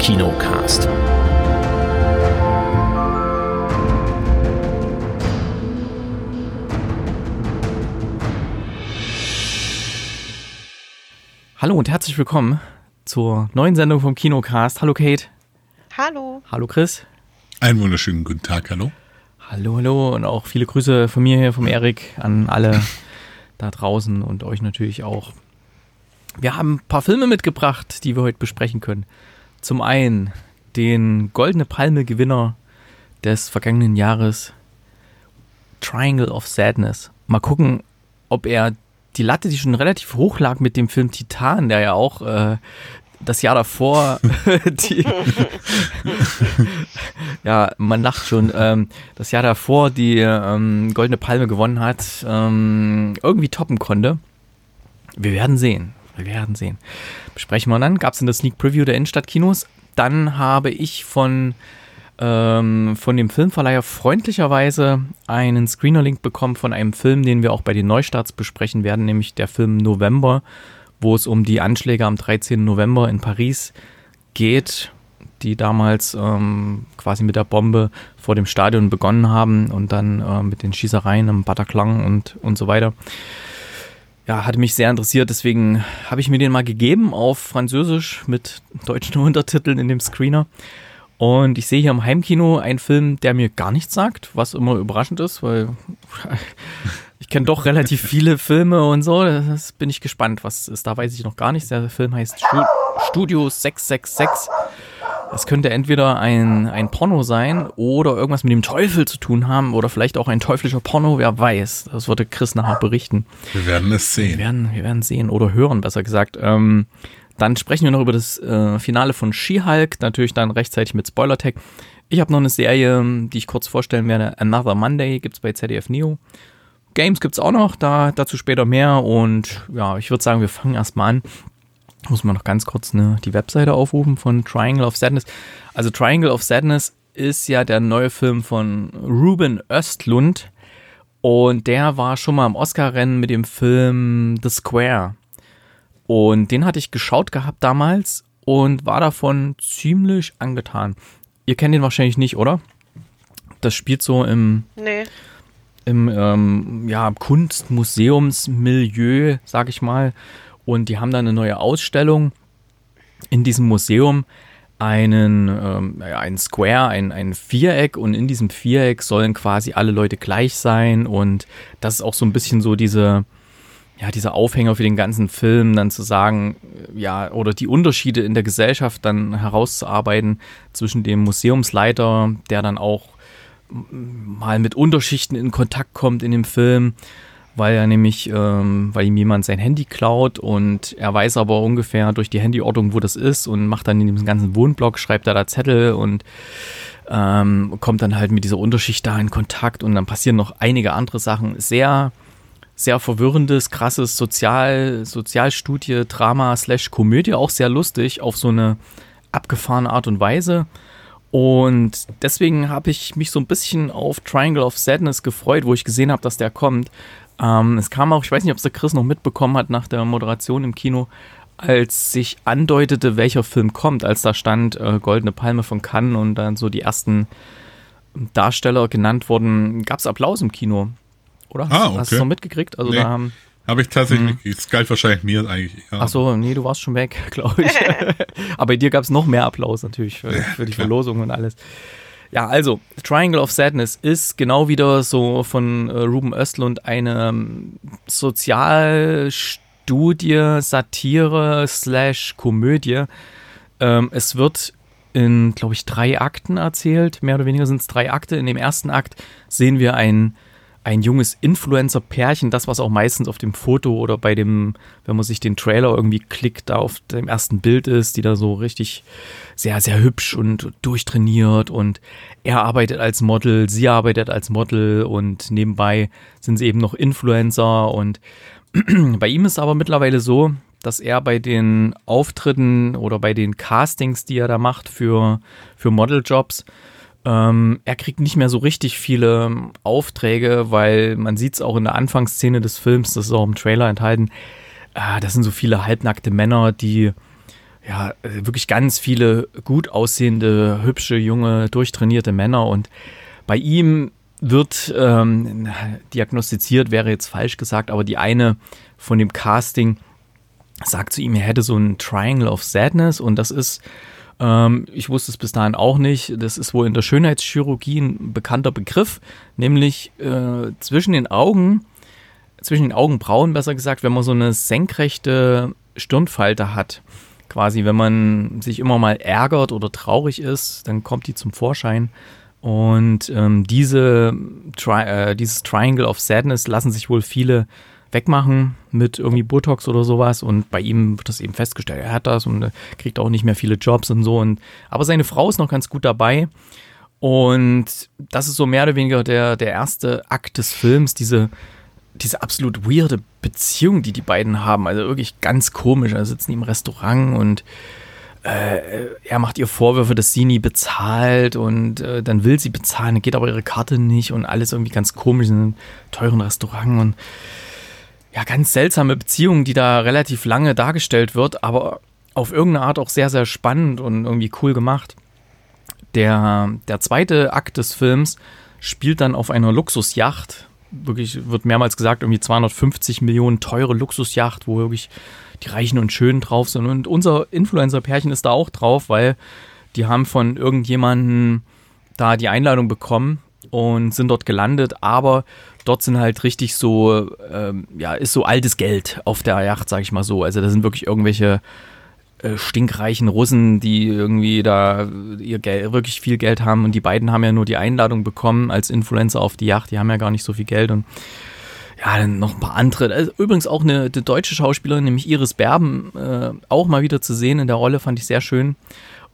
Kinocast. Hallo und herzlich willkommen zur neuen Sendung vom Kinocast. Hallo Kate. Hallo. Hallo Chris. Einen wunderschönen guten Tag, hallo. Hallo, hallo und auch viele Grüße von mir hier, vom Erik, an alle da draußen und euch natürlich auch. Wir haben ein paar Filme mitgebracht, die wir heute besprechen können. Zum einen den Goldene Palme-Gewinner des vergangenen Jahres, Triangle of Sadness. Mal gucken, ob er die Latte, die schon relativ hoch lag mit dem Film Titan, der ja auch äh, das Jahr davor die, ja, man lacht schon, ähm, das Jahr davor die ähm, Goldene Palme gewonnen hat, ähm, irgendwie toppen konnte. Wir werden sehen. Wir werden sehen. Besprechen wir dann. Gab es in der Sneak Preview der Innenstadtkinos. Dann habe ich von, ähm, von dem Filmverleiher freundlicherweise einen Screener-Link bekommen von einem Film, den wir auch bei den Neustarts besprechen werden, nämlich der Film November, wo es um die Anschläge am 13. November in Paris geht, die damals ähm, quasi mit der Bombe vor dem Stadion begonnen haben und dann äh, mit den Schießereien im Bataclan und, und so weiter ja, hatte mich sehr interessiert, deswegen habe ich mir den mal gegeben auf Französisch mit deutschen Untertiteln in dem Screener. Und ich sehe hier im Heimkino einen Film, der mir gar nichts sagt, was immer überraschend ist, weil ich kenne doch relativ viele Filme und so. Das bin ich gespannt, was ist. Da weiß ich noch gar nichts. Der Film heißt Studio 666 es könnte entweder ein, ein Porno sein oder irgendwas mit dem Teufel zu tun haben oder vielleicht auch ein teuflischer Porno, wer weiß. Das würde Chris nachher berichten. Wir werden es sehen. Wir werden, wir werden sehen oder hören, besser gesagt. Ähm, dann sprechen wir noch über das äh, Finale von She-Hulk, natürlich dann rechtzeitig mit Spoiler-Tag. Ich habe noch eine Serie, die ich kurz vorstellen werde. Another Monday gibt es bei ZDF Neo. Games gibt es auch noch, da, dazu später mehr. Und ja, ich würde sagen, wir fangen erstmal an muss man noch ganz kurz eine, die Webseite aufrufen von Triangle of Sadness. Also Triangle of Sadness ist ja der neue Film von Ruben Östlund und der war schon mal im Oscar-Rennen mit dem Film The Square. Und den hatte ich geschaut gehabt damals und war davon ziemlich angetan. Ihr kennt ihn wahrscheinlich nicht, oder? Das spielt so im, nee. im ähm, ja, Kunstmuseumsmilieu, sag ich mal. Und die haben dann eine neue Ausstellung in diesem Museum, einen, ähm, ein Square, ein, ein Viereck. Und in diesem Viereck sollen quasi alle Leute gleich sein. Und das ist auch so ein bisschen so diese, ja, dieser Aufhänger für den ganzen Film, dann zu sagen, ja, oder die Unterschiede in der Gesellschaft dann herauszuarbeiten zwischen dem Museumsleiter, der dann auch mal mit Unterschichten in Kontakt kommt in dem Film weil er nämlich, ähm, weil ihm jemand sein Handy klaut und er weiß aber ungefähr durch die Handyortung, wo das ist und macht dann in diesem ganzen Wohnblock, schreibt er da Zettel und ähm, kommt dann halt mit dieser Unterschicht da in Kontakt und dann passieren noch einige andere Sachen. Sehr, sehr verwirrendes, krasses Sozial, Sozialstudie, Drama slash Komödie, auch sehr lustig auf so eine abgefahrene Art und Weise. Und deswegen habe ich mich so ein bisschen auf Triangle of Sadness gefreut, wo ich gesehen habe, dass der kommt, ähm, es kam auch, ich weiß nicht, ob es der Chris noch mitbekommen hat nach der Moderation im Kino, als sich andeutete, welcher Film kommt, als da stand äh, Goldene Palme von Cannes und dann so die ersten Darsteller genannt wurden, gab es Applaus im Kino. Oder? Ah, okay. Hast du es noch mitgekriegt? Also nee, da haben. Habe ich tatsächlich, mhm. es galt wahrscheinlich mir eigentlich. Ja. Ach so, nee, du warst schon weg, glaube ich. Aber bei dir gab es noch mehr Applaus natürlich für, für die Verlosung und alles. Ja, also Triangle of Sadness ist genau wieder so von äh, Ruben Östlund eine ähm, Sozialstudie, Satire slash Komödie. Ähm, es wird in, glaube ich, drei Akten erzählt. Mehr oder weniger sind es drei Akte. In dem ersten Akt sehen wir ein ein junges Influencer-Pärchen, das, was auch meistens auf dem Foto oder bei dem, wenn man sich den Trailer irgendwie klickt, da auf dem ersten Bild ist, die da so richtig sehr, sehr hübsch und durchtrainiert und er arbeitet als Model, sie arbeitet als Model und nebenbei sind sie eben noch Influencer und bei ihm ist aber mittlerweile so, dass er bei den Auftritten oder bei den Castings, die er da macht für, für Modeljobs, ähm, er kriegt nicht mehr so richtig viele Aufträge, weil man sieht es auch in der Anfangsszene des Films, das ist auch im Trailer enthalten. Äh, das sind so viele halbnackte Männer, die ja, äh, wirklich ganz viele gut aussehende, hübsche, junge, durchtrainierte Männer. Und bei ihm wird ähm, diagnostiziert, wäre jetzt falsch gesagt, aber die eine von dem Casting sagt zu ihm, er hätte so ein Triangle of Sadness. Und das ist, ähm, ich wusste es bis dahin auch nicht, das ist wohl in der Schönheitschirurgie ein bekannter Begriff, nämlich äh, zwischen den Augen, zwischen den Augenbrauen besser gesagt, wenn man so eine senkrechte Stirnfalte hat, quasi wenn man sich immer mal ärgert oder traurig ist, dann kommt die zum Vorschein. Und ähm, diese Tri äh, dieses Triangle of Sadness lassen sich wohl viele wegmachen mit irgendwie Botox oder sowas. Und bei ihm wird das eben festgestellt, er hat das und äh, kriegt auch nicht mehr viele Jobs und so. Und, aber seine Frau ist noch ganz gut dabei. Und das ist so mehr oder weniger der, der erste Akt des Films, diese, diese absolut weirde Beziehung, die die beiden haben. Also wirklich ganz komisch. Da sitzen die im Restaurant und äh, er macht ihr Vorwürfe, dass sie nie bezahlt und äh, dann will sie bezahlen, geht aber ihre Karte nicht und alles irgendwie ganz komisch in einem teuren Restaurant und ja, ganz seltsame Beziehung, die da relativ lange dargestellt wird, aber auf irgendeine Art auch sehr, sehr spannend und irgendwie cool gemacht. Der, der zweite Akt des Films spielt dann auf einer Luxusjacht. Wirklich wird mehrmals gesagt, irgendwie 250 Millionen teure Luxusjacht, wo wirklich die Reichen und Schönen drauf sind. Und unser Influencer-Pärchen ist da auch drauf, weil die haben von irgendjemandem da die Einladung bekommen und sind dort gelandet, aber dort sind halt richtig so, ähm, ja, ist so altes Geld auf der Yacht, sag ich mal so. Also da sind wirklich irgendwelche äh, stinkreichen Russen, die irgendwie da ihr Geld, wirklich viel Geld haben und die beiden haben ja nur die Einladung bekommen als Influencer auf die Yacht, die haben ja gar nicht so viel Geld und ja, dann noch ein paar andere. Also übrigens auch eine, eine, deutsche Schauspielerin, nämlich Iris Berben, äh, auch mal wieder zu sehen in der Rolle, fand ich sehr schön.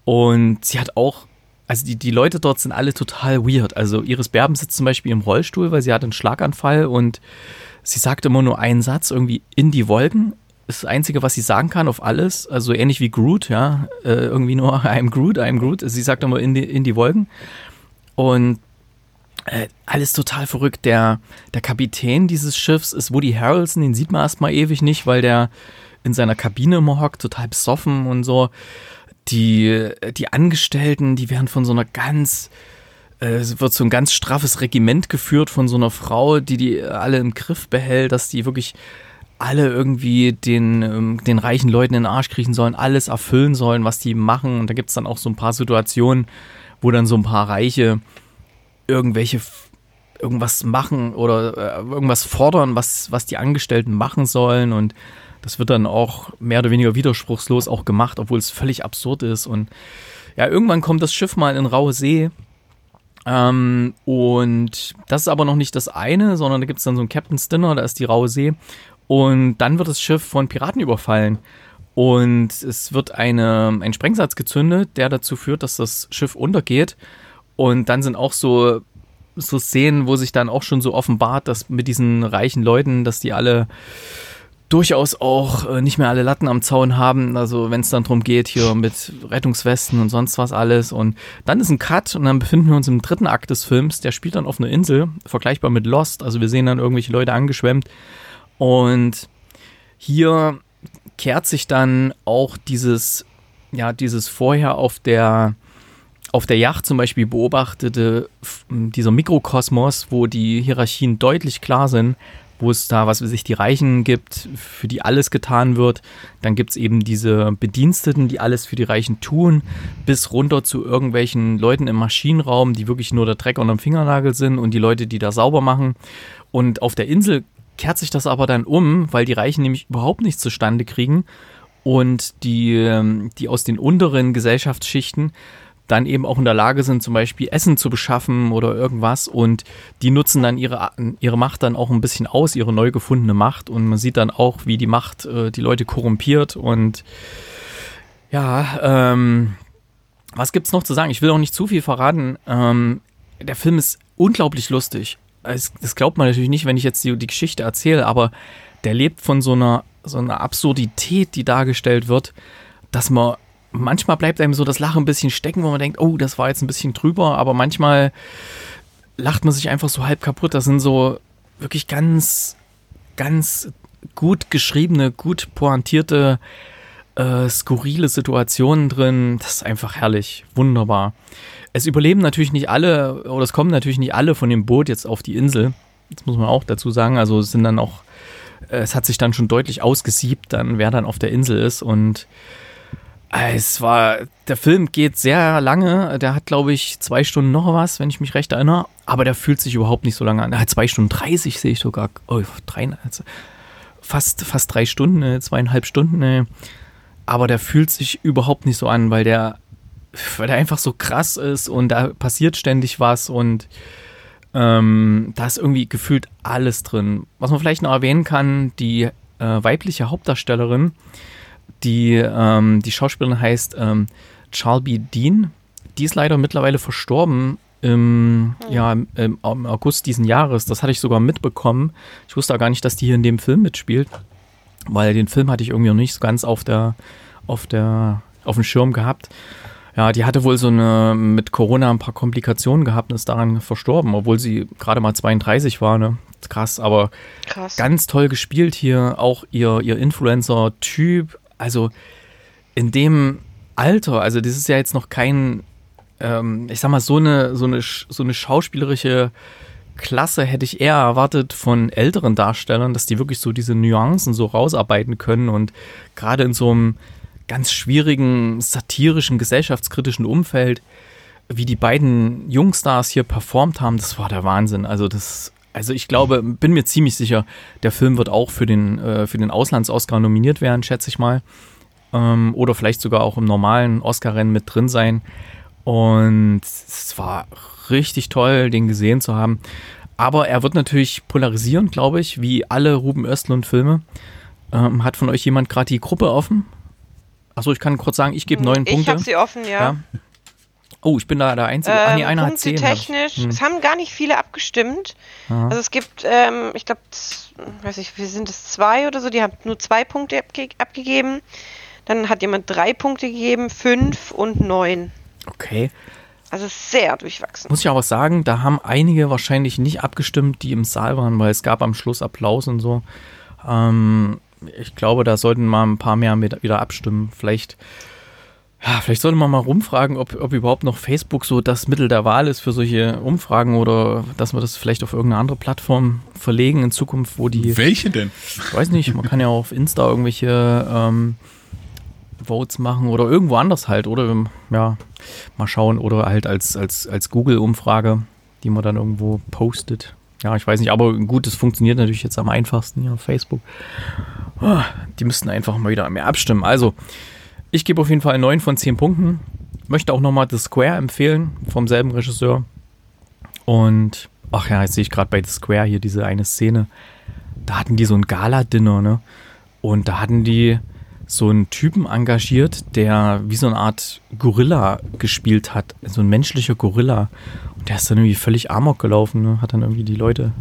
Und sie hat auch, also die, die Leute dort sind alle total weird. Also Iris Berben sitzt zum Beispiel im Rollstuhl, weil sie hat einen Schlaganfall und sie sagt immer nur einen Satz, irgendwie in die Wolken. Das Einzige, was sie sagen kann auf alles. Also ähnlich wie Groot, ja. Äh, irgendwie nur I'm Groot, I'm Groot. Sie sagt immer in die, in die Wolken. Und äh, alles total verrückt. Der, der Kapitän dieses Schiffs ist Woody Harrelson, den sieht man erstmal ewig nicht, weil der in seiner Kabine immer hockt, total besoffen und so. Die, die Angestellten, die werden von so einer ganz, äh, es wird so ein ganz straffes Regiment geführt von so einer Frau, die die alle im Griff behält, dass die wirklich alle irgendwie den, ähm, den reichen Leuten in den Arsch kriechen sollen, alles erfüllen sollen, was die machen. Und da gibt es dann auch so ein paar Situationen, wo dann so ein paar Reiche irgendwelche irgendwas machen oder äh, irgendwas fordern, was, was die Angestellten machen sollen. Und das wird dann auch mehr oder weniger widerspruchslos auch gemacht, obwohl es völlig absurd ist. Und ja, irgendwann kommt das Schiff mal in raue See. Ähm, und das ist aber noch nicht das eine, sondern da gibt es dann so ein Captain's Dinner, da ist die raue See und dann wird das Schiff von Piraten überfallen und es wird eine, ein Sprengsatz gezündet, der dazu führt, dass das Schiff untergeht und dann sind auch so, so Szenen, wo sich dann auch schon so offenbart, dass mit diesen reichen Leuten, dass die alle durchaus auch äh, nicht mehr alle Latten am Zaun haben. Also wenn es dann darum geht, hier mit Rettungswesten und sonst was alles. Und dann ist ein Cut und dann befinden wir uns im dritten Akt des Films. Der spielt dann auf einer Insel, vergleichbar mit Lost. Also wir sehen dann irgendwelche Leute angeschwemmt. Und hier kehrt sich dann auch dieses, ja, dieses vorher auf der auf der Yacht zum Beispiel beobachtete dieser Mikrokosmos, wo die Hierarchien deutlich klar sind, wo es da, was weiß ich, die Reichen gibt, für die alles getan wird. Dann gibt es eben diese Bediensteten, die alles für die Reichen tun, bis runter zu irgendwelchen Leuten im Maschinenraum, die wirklich nur der Dreck unterm Fingernagel sind und die Leute, die da sauber machen. Und auf der Insel kehrt sich das aber dann um, weil die Reichen nämlich überhaupt nichts zustande kriegen und die, ähm, die aus den unteren Gesellschaftsschichten dann eben auch in der Lage sind, zum Beispiel Essen zu beschaffen oder irgendwas. Und die nutzen dann ihre, ihre Macht dann auch ein bisschen aus, ihre neu gefundene Macht. Und man sieht dann auch, wie die Macht äh, die Leute korrumpiert. Und ja, ähm, was gibt's noch zu sagen? Ich will auch nicht zu viel verraten. Ähm, der Film ist unglaublich lustig. Das glaubt man natürlich nicht, wenn ich jetzt die, die Geschichte erzähle, aber der lebt von so einer, so einer Absurdität, die dargestellt wird, dass man manchmal bleibt einem so das Lachen ein bisschen stecken, wo man denkt, oh, das war jetzt ein bisschen drüber, aber manchmal lacht man sich einfach so halb kaputt. Das sind so wirklich ganz, ganz gut geschriebene, gut pointierte äh, skurrile Situationen drin. Das ist einfach herrlich, wunderbar. Es überleben natürlich nicht alle, oder es kommen natürlich nicht alle von dem Boot jetzt auf die Insel. Das muss man auch dazu sagen. Also es sind dann auch, äh, es hat sich dann schon deutlich ausgesiebt, dann wer dann auf der Insel ist. Und äh, es war, der Film geht sehr lange. Der hat, glaube ich, zwei Stunden noch was, wenn ich mich recht erinnere. Aber der fühlt sich überhaupt nicht so lange an. Er hat zwei Stunden 30, sehe ich sogar. Oh, drei, also fast, fast drei Stunden, äh, zweieinhalb Stunden. Aber der fühlt sich überhaupt nicht so an, weil der, weil der einfach so krass ist und da passiert ständig was und ähm, da ist irgendwie gefühlt alles drin. Was man vielleicht noch erwähnen kann, die äh, weibliche Hauptdarstellerin, die, ähm, die Schauspielerin heißt ähm, Charlby Dean. Die ist leider mittlerweile verstorben im, oh. ja, im, im, August diesen Jahres. Das hatte ich sogar mitbekommen. Ich wusste auch gar nicht, dass die hier in dem Film mitspielt, weil den Film hatte ich irgendwie noch nicht so ganz auf der, auf der, auf dem Schirm gehabt. Ja, die hatte wohl so eine mit Corona ein paar Komplikationen gehabt und ist daran verstorben, obwohl sie gerade mal 32 war, ne? Krass, aber Krass. ganz toll gespielt hier. Auch ihr, ihr Influencer-Typ. Also in dem Alter, also das ist ja jetzt noch kein, ähm, ich sag mal, so eine, so eine, so eine schauspielerische Klasse hätte ich eher erwartet von älteren Darstellern, dass die wirklich so diese Nuancen so rausarbeiten können und gerade in so einem ganz schwierigen, satirischen, gesellschaftskritischen Umfeld, wie die beiden Jungstars hier performt haben, das war der Wahnsinn. Also das, also ich glaube, bin mir ziemlich sicher, der Film wird auch für den, äh, für den Auslands-Oscar nominiert werden, schätze ich mal. Ähm, oder vielleicht sogar auch im normalen Oscar-Rennen mit drin sein. Und es war richtig toll, den gesehen zu haben. Aber er wird natürlich polarisieren, glaube ich, wie alle Ruben Östlund-Filme. Ähm, hat von euch jemand gerade die Gruppe offen? Achso, ich kann kurz sagen, ich gebe neun Punkte. Ich habe sie offen, ja. ja. Oh, ich bin da der Einzige. Ähm, Ach nee, einer Punkte hat zehn. technisch, hm. es haben gar nicht viele abgestimmt. Aha. Also es gibt, ähm, ich glaube, weiß ich, wie sind es, zwei oder so, die haben nur zwei Punkte abge abgegeben. Dann hat jemand drei Punkte gegeben, fünf und neun. Okay. Also sehr durchwachsen. Muss ich aber sagen, da haben einige wahrscheinlich nicht abgestimmt, die im Saal waren, weil es gab am Schluss Applaus und so. Ähm, ich glaube, da sollten mal ein paar mehr mit, wieder abstimmen. Vielleicht, ja, vielleicht sollte man mal rumfragen, ob, ob überhaupt noch Facebook so das Mittel der Wahl ist für solche Umfragen oder dass wir das vielleicht auf irgendeine andere Plattform verlegen in Zukunft, wo die. Welche denn? Ich weiß nicht, man kann ja auf Insta irgendwelche ähm, Votes machen oder irgendwo anders halt, oder ja, mal schauen, oder halt als, als, als Google-Umfrage, die man dann irgendwo postet. Ja, ich weiß nicht, aber gut, das funktioniert natürlich jetzt am einfachsten hier auf Facebook. Oh, die müssten einfach mal wieder mehr abstimmen. Also, ich gebe auf jeden Fall 9 von 10 Punkten. Möchte auch nochmal The Square empfehlen, vom selben Regisseur. Und, ach ja, jetzt sehe ich gerade bei The Square hier diese eine Szene. Da hatten die so ein Gala-Dinner, ne? Und da hatten die so einen Typen engagiert, der wie so eine Art Gorilla gespielt hat. So ein menschlicher Gorilla. Und der ist dann irgendwie völlig amok gelaufen, ne? Hat dann irgendwie die Leute.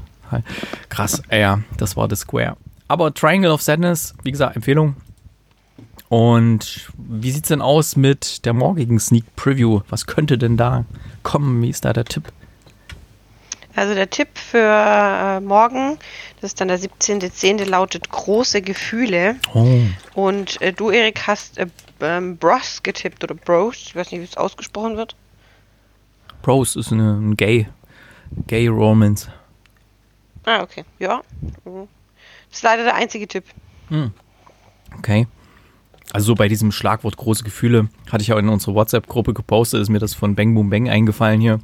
Krass, ja, das war The Square. Aber Triangle of Sadness, wie gesagt, Empfehlung. Und wie sieht es denn aus mit der morgigen Sneak Preview? Was könnte denn da kommen? Wie ist da der Tipp? Also der Tipp für äh, morgen, das ist dann der 17.10., lautet große Gefühle. Oh. Und äh, du, Erik, hast äh, ähm, Bros getippt oder Bros, ich weiß nicht, wie es ausgesprochen wird. Bros ist eine, ein Gay, Gay Romance. Ah, okay. Ja. Mhm. Das ist leider der einzige Tipp. Hm. Okay. Also so bei diesem Schlagwort große Gefühle hatte ich auch in unserer WhatsApp-Gruppe gepostet, ist mir das von Bang Boom Bang eingefallen hier.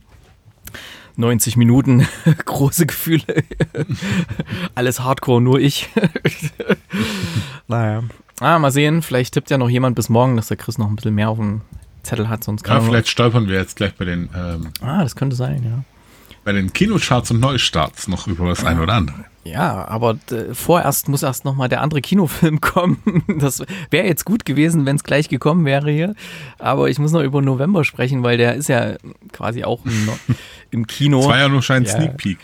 90 Minuten große Gefühle. Alles Hardcore, nur ich. naja. Ah, mal sehen, vielleicht tippt ja noch jemand bis morgen, dass der Chris noch ein bisschen mehr auf dem Zettel hat, sonst kann Ja, vielleicht stolpern wir jetzt gleich bei den ähm, Ah, das könnte sein, ja. Bei den Kinocharts und Neustarts noch über das eine oder andere. Ja, aber äh, vorerst muss erst nochmal der andere Kinofilm kommen. Das wäre jetzt gut gewesen, wenn es gleich gekommen wäre hier. Aber ich muss noch über November sprechen, weil der ist ja quasi auch im, Kino. Das war ja nur ein ja. Sneak Peek.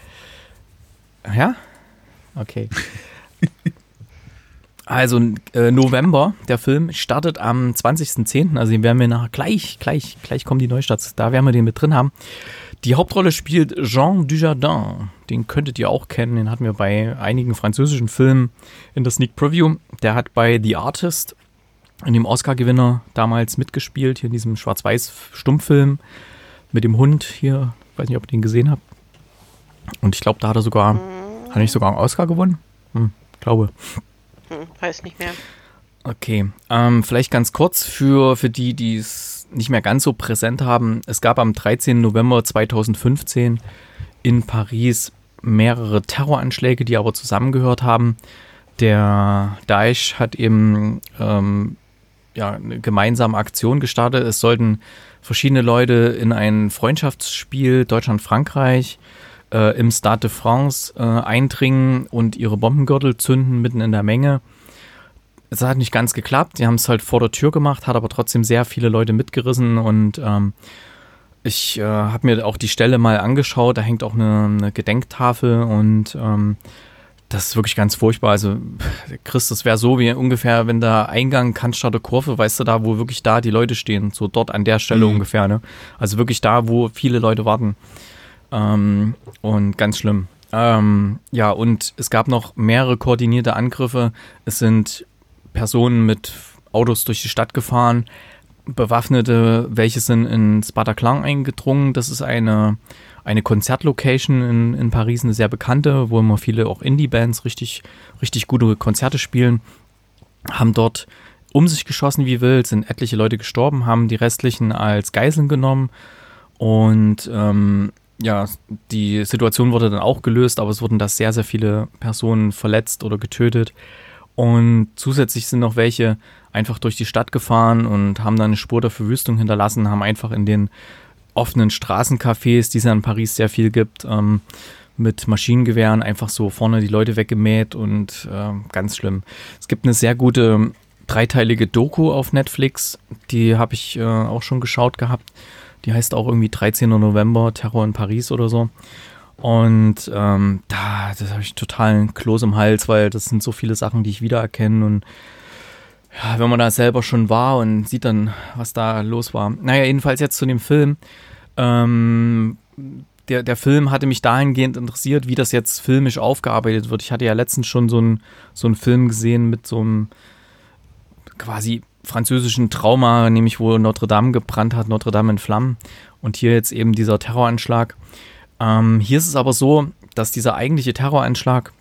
Ja? Okay. Also äh, November, der Film startet am 20.10., also den werden wir nachher gleich, gleich, gleich kommen die Neustarts, da werden wir den mit drin haben. Die Hauptrolle spielt Jean Dujardin. Den könntet ihr auch kennen. Den hatten wir bei einigen französischen Filmen in der Sneak Preview. Der hat bei The Artist in dem Oscar-Gewinner damals mitgespielt, hier in diesem Schwarz-Weiß-Stummfilm mit dem Hund hier. Ich weiß nicht, ob ihr den gesehen habt. Und ich glaube, da hat er sogar, mhm. hat er nicht sogar einen Oscar gewonnen? Hm, glaube. Hm, weiß nicht mehr. Okay, ähm, vielleicht ganz kurz für, für die, die es nicht mehr ganz so präsent haben. Es gab am 13. November 2015 in Paris mehrere Terroranschläge, die aber zusammengehört haben. Der Daesh hat eben ähm, ja, eine gemeinsame Aktion gestartet. Es sollten verschiedene Leute in ein Freundschaftsspiel Deutschland-Frankreich äh, im Stade de France äh, eindringen und ihre Bombengürtel zünden mitten in der Menge. Es hat nicht ganz geklappt. Die haben es halt vor der Tür gemacht, hat aber trotzdem sehr viele Leute mitgerissen und ähm, ich äh, habe mir auch die Stelle mal angeschaut. Da hängt auch eine, eine Gedenktafel und ähm, das ist wirklich ganz furchtbar. Also, Chris, das wäre so wie ungefähr, wenn der Eingang Cannstatter Kurve, weißt du, da, wo wirklich da die Leute stehen, so dort an der Stelle mhm. ungefähr, ne? Also wirklich da, wo viele Leute warten. Ähm, und ganz schlimm. Ähm, ja, und es gab noch mehrere koordinierte Angriffe. Es sind Personen mit Autos durch die Stadt gefahren, Bewaffnete, welche sind ins Bataclan eingedrungen. Das ist eine eine Konzertlocation in, in Paris, eine sehr bekannte, wo immer viele auch Indie-Bands richtig, richtig gute Konzerte spielen, haben dort um sich geschossen wie wild, sind etliche Leute gestorben, haben die restlichen als Geiseln genommen und ähm, ja, die Situation wurde dann auch gelöst, aber es wurden da sehr, sehr viele Personen verletzt oder getötet. Und zusätzlich sind noch welche einfach durch die Stadt gefahren und haben dann eine Spur der Verwüstung hinterlassen, haben einfach in den offenen Straßencafés, die es ja in Paris sehr viel gibt, ähm, mit Maschinengewehren einfach so vorne die Leute weggemäht und äh, ganz schlimm. Es gibt eine sehr gute dreiteilige Doku auf Netflix, die habe ich äh, auch schon geschaut gehabt. Die heißt auch irgendwie 13. November, Terror in Paris oder so. Und ähm, da, das habe ich total einen Kloß im Hals, weil das sind so viele Sachen, die ich wiedererkenne und ja, wenn man da selber schon war und sieht dann, was da los war. Naja, jedenfalls jetzt zu dem Film. Ähm, der, der Film hatte mich dahingehend interessiert, wie das jetzt filmisch aufgearbeitet wird. Ich hatte ja letztens schon so einen so Film gesehen mit so einem quasi französischen Trauma, nämlich wo Notre Dame gebrannt hat, Notre Dame in Flammen. Und hier jetzt eben dieser Terroranschlag. Ähm, hier ist es aber so, dass dieser eigentliche Terroranschlag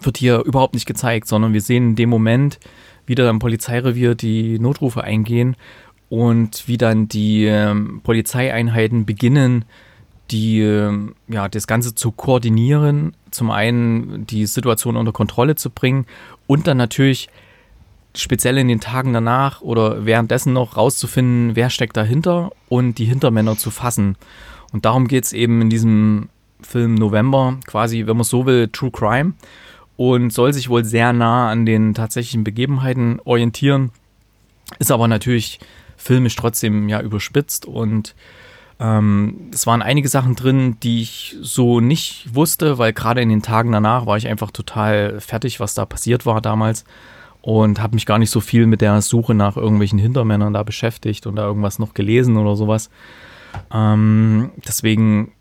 wird hier überhaupt nicht gezeigt, sondern wir sehen in dem Moment wieder am Polizeirevier die Notrufe eingehen und wie dann die ähm, Polizeieinheiten beginnen, die, ähm, ja, das Ganze zu koordinieren, zum einen die Situation unter Kontrolle zu bringen und dann natürlich speziell in den Tagen danach oder währenddessen noch rauszufinden, wer steckt dahinter und die Hintermänner zu fassen. Und darum geht es eben in diesem Film November, quasi, wenn man so will, True Crime. Und soll sich wohl sehr nah an den tatsächlichen Begebenheiten orientieren, ist aber natürlich filmisch trotzdem ja überspitzt. Und ähm, es waren einige Sachen drin, die ich so nicht wusste, weil gerade in den Tagen danach war ich einfach total fertig, was da passiert war damals. Und habe mich gar nicht so viel mit der Suche nach irgendwelchen Hintermännern da beschäftigt und da irgendwas noch gelesen oder sowas. Ähm, deswegen,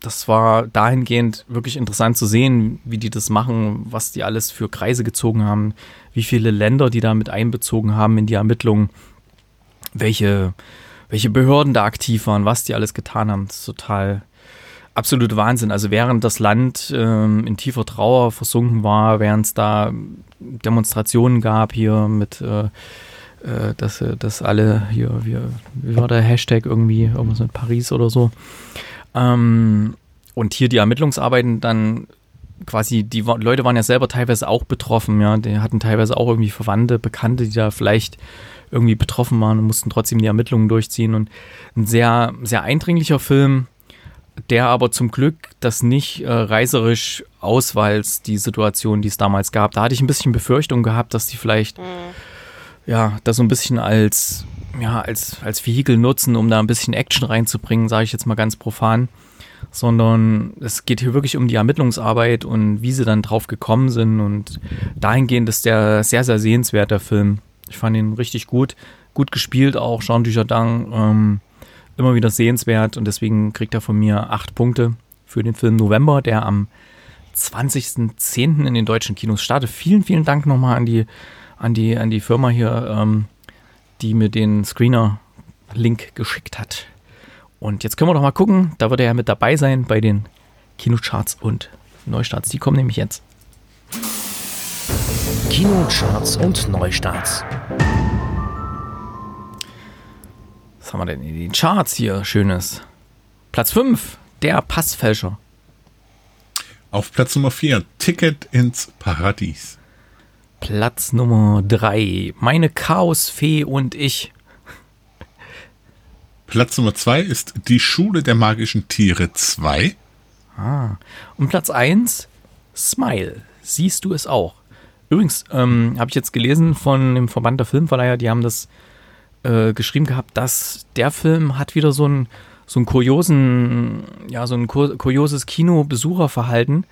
das war dahingehend wirklich interessant zu sehen, wie die das machen, was die alles für Kreise gezogen haben, wie viele Länder die da mit einbezogen haben in die Ermittlungen welche, welche Behörden da aktiv waren, was die alles getan haben. Das ist total absolut Wahnsinn. Also während das Land ähm, in tiefer Trauer versunken war, während es da Demonstrationen gab hier mit äh, äh, dass, äh, dass alle hier, wie, wie war der Hashtag irgendwie, irgendwas mit Paris oder so. Ähm, und hier die Ermittlungsarbeiten dann quasi, die Leute waren ja selber teilweise auch betroffen, ja, die hatten teilweise auch irgendwie Verwandte, Bekannte, die da vielleicht irgendwie betroffen waren und mussten trotzdem die Ermittlungen durchziehen. Und ein sehr, sehr eindringlicher Film, der aber zum Glück das nicht äh, reiserisch auswalzt, die Situation, die es damals gab. Da hatte ich ein bisschen Befürchtung gehabt, dass die vielleicht mhm. Ja das so ein bisschen als ja als als Vehikel nutzen, um da ein bisschen Action reinzubringen, sage ich jetzt mal ganz profan. Sondern es geht hier wirklich um die Ermittlungsarbeit und wie sie dann drauf gekommen sind. Und dahingehend ist der sehr, sehr sehenswert, der Film. Ich fand ihn richtig gut. Gut gespielt auch, Jean Dujardin. Ähm, immer wieder sehenswert und deswegen kriegt er von mir acht Punkte für den Film November, der am 20.10. in den deutschen Kinos startet. Vielen, vielen Dank nochmal an die, an die, an die Firma hier, ähm, die mir den Screener-Link geschickt hat. Und jetzt können wir doch mal gucken, da wird er ja mit dabei sein bei den Kinocharts und Neustarts. Die kommen nämlich jetzt. Kinocharts und Neustarts. Was haben wir denn in den Charts hier? Schönes. Platz 5, der Passfälscher. Auf Platz Nummer 4, Ticket ins Paradies. Platz Nummer 3, meine Chaosfee und ich. Platz Nummer 2 ist Die Schule der magischen Tiere 2. Ah. Und Platz 1, Smile. Siehst du es auch? Übrigens, ähm, habe ich jetzt gelesen von dem Verband der Filmverleiher, die haben das äh, geschrieben gehabt, dass der Film hat wieder so ein so ein kuriosen, ja, so ein kur kurioses Kinobesucherverhalten.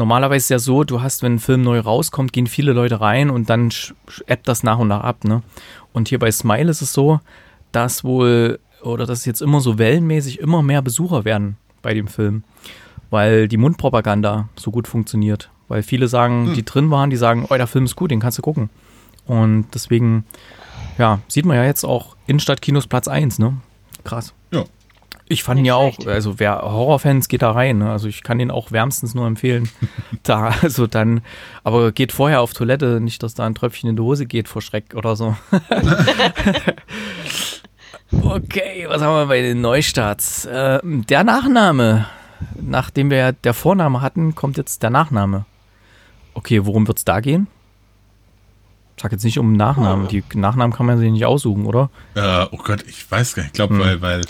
Normalerweise ist es ja so, du hast, wenn ein Film neu rauskommt, gehen viele Leute rein und dann ebbt das nach und nach ab, ne? Und hier bei Smile ist es so, dass wohl, oder dass jetzt immer so wellenmäßig immer mehr Besucher werden bei dem Film, weil die Mundpropaganda so gut funktioniert. Weil viele sagen, hm. die drin waren, die sagen, oh, der Film ist gut, den kannst du gucken. Und deswegen, ja, sieht man ja jetzt auch Innenstadtkinos Platz 1, ne? Krass. Ja. Ich fand ihn ja auch, also wer Horrorfans geht da rein, ne? also ich kann den auch wärmstens nur empfehlen. da, also dann, aber geht vorher auf Toilette, nicht, dass da ein Tröpfchen in die Hose geht vor Schreck oder so. okay, was haben wir bei den Neustarts? Äh, der Nachname, nachdem wir ja der Vorname hatten, kommt jetzt der Nachname. Okay, worum wird es da gehen? Ich sag jetzt nicht um Nachnamen. Die Nachnamen kann man sich nicht aussuchen, oder? Äh, oh Gott, ich weiß gar nicht. Ich glaube, hm. weil, weil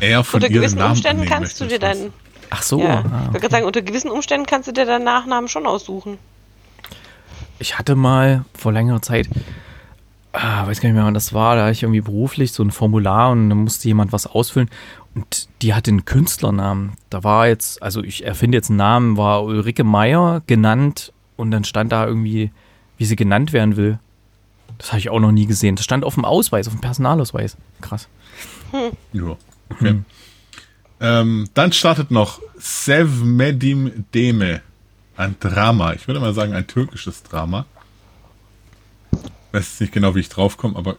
er von unter gewissen Namen Umständen kannst du dir dann. Ach so. Ja. Ah, okay. Ich würde sagen, unter gewissen Umständen kannst du dir deinen Nachnamen schon aussuchen. Ich hatte mal vor längerer Zeit, ah, weiß gar nicht mehr, wann das war, da hatte ich irgendwie beruflich so ein Formular und da musste jemand was ausfüllen und die hatte einen Künstlernamen. Da war jetzt, also ich erfinde jetzt einen Namen, war Ulrike Meier genannt und dann stand da irgendwie, wie sie genannt werden will. Das habe ich auch noch nie gesehen. Das stand auf dem Ausweis, auf dem Personalausweis. Krass. Hm. Ja. Okay. Hm. Ähm, dann startet noch Sevmedim Deme. Ein Drama. Ich würde mal sagen, ein türkisches Drama. Weiß nicht genau, wie ich draufkomme, aber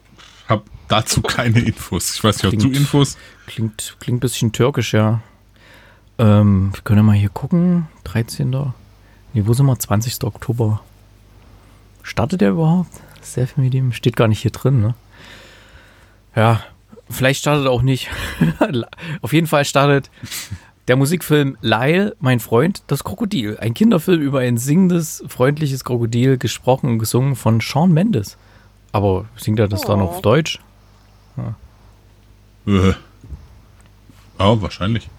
habe dazu keine Infos. Ich weiß nicht, hast du Infos? Klingt, klingt ein bisschen türkisch, ja. Ähm, wir können mal hier gucken. 13. Nee, wo sind wir? 20. Oktober. Startet der überhaupt? Sevmedim steht gar nicht hier drin, ne? Ja, Vielleicht startet auch nicht. Auf jeden Fall startet der Musikfilm Lyle, mein Freund, das Krokodil. Ein Kinderfilm über ein singendes, freundliches Krokodil, gesprochen und gesungen von Sean Mendes. Aber singt er das oh. dann auf Deutsch? Ja. Äh. Oh, wahrscheinlich.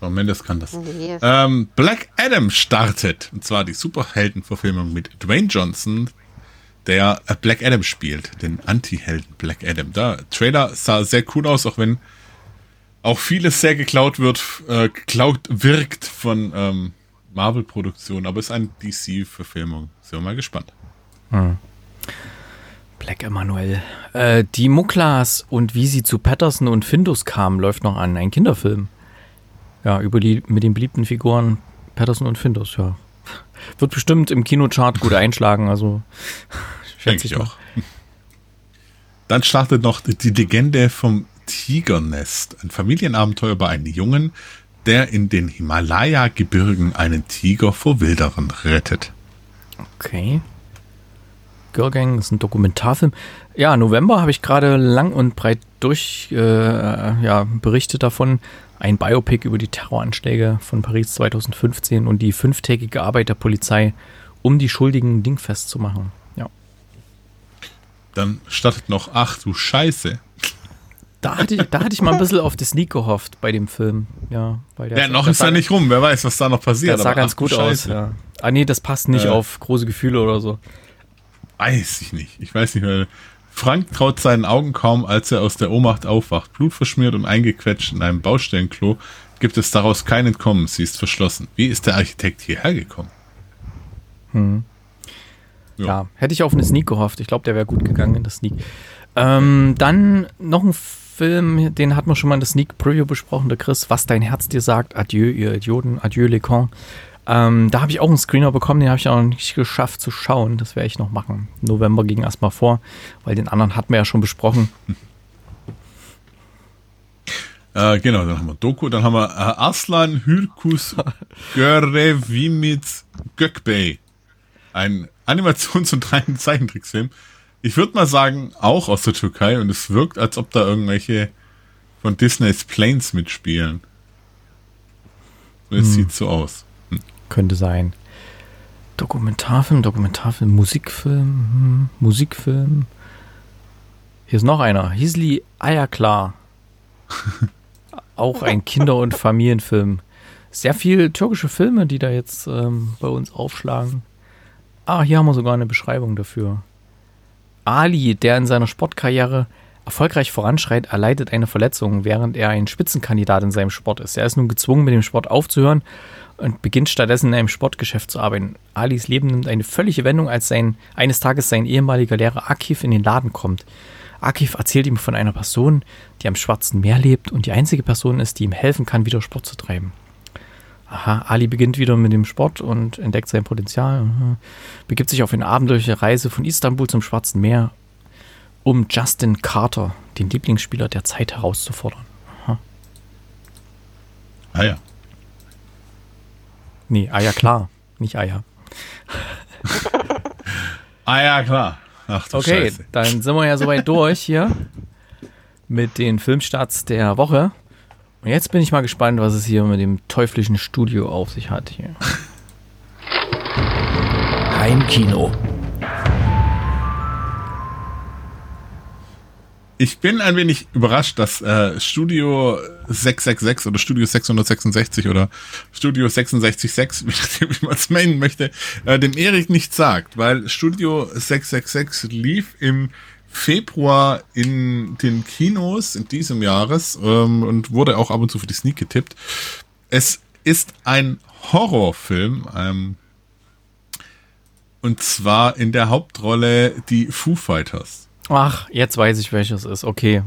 Sean Mendes kann das. Yes. Ähm, Black Adam startet. Und zwar die Superheldenverfilmung mit Dwayne Johnson, der äh, Black Adam spielt, den Anti-Helden Black Adam. Da Trailer sah sehr cool aus, auch wenn auch vieles sehr geklaut wird, äh, geklaut wirkt von ähm, Marvel-Produktionen, aber es ist eine DC-Verfilmung. Sind wir mal gespannt. Hm. Black Emanuel. Äh, die Muklas und wie sie zu Patterson und Findus kamen, läuft noch an. Ein Kinderfilm. Ja, über die mit den beliebten Figuren Patterson und Findus, ja. Wird bestimmt im Kinochart gut einschlagen, also schätze ich auch. Dann startet noch die Legende vom Tigernest, ein Familienabenteuer über einen Jungen, der in den Himalaya-Gebirgen einen Tiger vor Wilderern rettet. Okay. Girlgang ist ein Dokumentarfilm. Ja, November habe ich gerade lang und breit durch äh, ja, berichtet davon ein Biopic über die Terroranschläge von Paris 2015 und die fünftägige Arbeit der Polizei, um die Schuldigen dingfest zu machen. Ja. Dann startet noch, ach du Scheiße. Da hatte, ich, da hatte ich mal ein bisschen auf die Sneak gehofft bei dem Film. Ja, weil der ja noch ist er nicht rum. Wer weiß, was da noch passiert. Das sah ganz gut aus. Ja. Ah, nee, das passt nicht äh, auf große Gefühle oder so. Weiß ich nicht. Ich weiß nicht mehr. Frank traut seinen Augen kaum, als er aus der Ohnmacht aufwacht. Blutverschmiert und eingequetscht in einem Baustellenklo gibt es daraus kein Entkommen. Sie ist verschlossen. Wie ist der Architekt hierher gekommen? Hm. Ja. ja. hätte ich auf eine Sneak gehofft. Ich glaube, der wäre gut gegangen in der Sneak. Ähm, dann noch ein Film, den hat man schon mal in der Sneak Preview besprochen, der Chris, Was dein Herz dir sagt. Adieu, ihr Idioten. Adieu, les cons. Ähm, da habe ich auch einen Screener bekommen, den habe ich auch noch nicht geschafft zu schauen. Das werde ich noch machen. November ging erstmal vor, weil den anderen hatten wir ja schon besprochen. Äh, genau, dann haben wir Doku, dann haben wir äh, Aslan Hürkus Görevimit Gökbey. Ein Animations- und Zeichentricksfilm. Ich würde mal sagen, auch aus der Türkei und es wirkt, als ob da irgendwelche von Disneys Planes mitspielen. Es hm. sieht so aus. Könnte sein. Dokumentarfilm, Dokumentarfilm, Musikfilm, hm, Musikfilm. Hier ist noch einer. Hisli Ayaklar. Auch ein Kinder- und Familienfilm. Sehr viel türkische Filme, die da jetzt ähm, bei uns aufschlagen. Ah, hier haben wir sogar eine Beschreibung dafür. Ali, der in seiner Sportkarriere erfolgreich voranschreit, erleidet eine Verletzung, während er ein Spitzenkandidat in seinem Sport ist. Er ist nun gezwungen, mit dem Sport aufzuhören und beginnt stattdessen in einem Sportgeschäft zu arbeiten. Alis Leben nimmt eine völlige Wendung, als sein, eines Tages sein ehemaliger Lehrer Akif in den Laden kommt. Akif erzählt ihm von einer Person, die am Schwarzen Meer lebt und die einzige Person ist, die ihm helfen kann, wieder Sport zu treiben. Aha, Ali beginnt wieder mit dem Sport und entdeckt sein Potenzial. Aha. Begibt sich auf eine abenteuerliche Reise von Istanbul zum Schwarzen Meer, um Justin Carter, den Lieblingsspieler der Zeit, herauszufordern. Aha. Ah ja. Nee, ah ja klar, nicht ah ja. ah ja klar. Ach du okay, Scheiße. dann sind wir ja soweit durch hier mit den Filmstarts der Woche. Und jetzt bin ich mal gespannt, was es hier mit dem teuflischen Studio auf sich hat hier. Heimkino. Ich bin ein wenig überrascht, dass äh, Studio 666 oder Studio 666 oder Studio 666, wie man es meinen möchte, äh, dem Erik nicht sagt, weil Studio 666 lief im Februar in den Kinos in diesem Jahres ähm, und wurde auch ab und zu für die Sneak getippt. Es ist ein Horrorfilm, ähm, und zwar in der Hauptrolle die Foo Fighters. Ach, jetzt weiß ich, welches ist. Okay.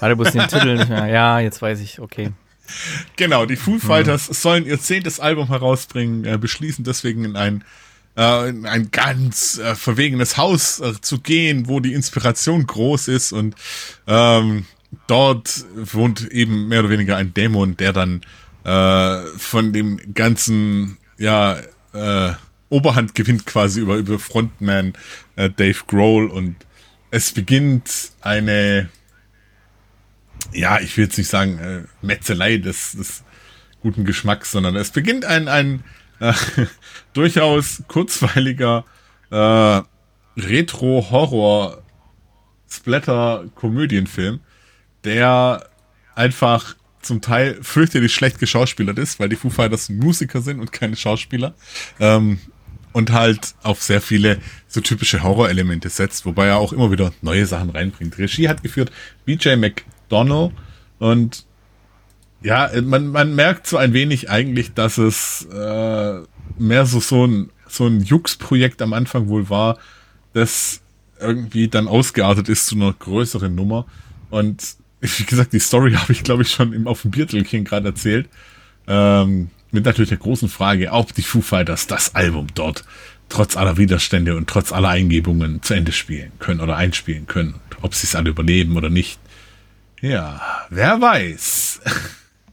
Warte, bloß den Titel nicht mehr. Ja, jetzt weiß ich. Okay. Genau, die Foo Fighters hm. sollen ihr zehntes Album herausbringen, äh, beschließen deswegen in ein äh, in ein ganz äh, verwegenes Haus äh, zu gehen, wo die Inspiration groß ist und ähm, dort wohnt eben mehr oder weniger ein Dämon, der dann äh, von dem ganzen ja äh, Oberhand gewinnt quasi über über Frontman Dave Grohl und es beginnt eine, ja, ich will jetzt nicht sagen äh, Metzelei des, des guten Geschmacks, sondern es beginnt ein, ein äh, durchaus kurzweiliger äh, Retro-Horror Splatter-Komödienfilm, der einfach zum Teil fürchterlich schlecht geschauspielert ist, weil die Foo Fighters Musiker sind und keine Schauspieler. Ähm, und halt auf sehr viele so typische Horrorelemente setzt, wobei er auch immer wieder neue Sachen reinbringt. Regie hat geführt BJ McDonnell und ja, man, man merkt so ein wenig eigentlich, dass es äh, mehr so, so ein, so ein Jux-Projekt am Anfang wohl war, das irgendwie dann ausgeartet ist zu einer größeren Nummer. Und wie gesagt, die Story habe ich, glaube ich, schon im, auf dem Biertelchen gerade erzählt. Ähm, mit natürlich der großen Frage, ob die Foo Fighters das Album dort trotz aller Widerstände und trotz aller Eingebungen zu Ende spielen können oder einspielen können. Ob sie es alle überleben oder nicht. Ja, wer weiß.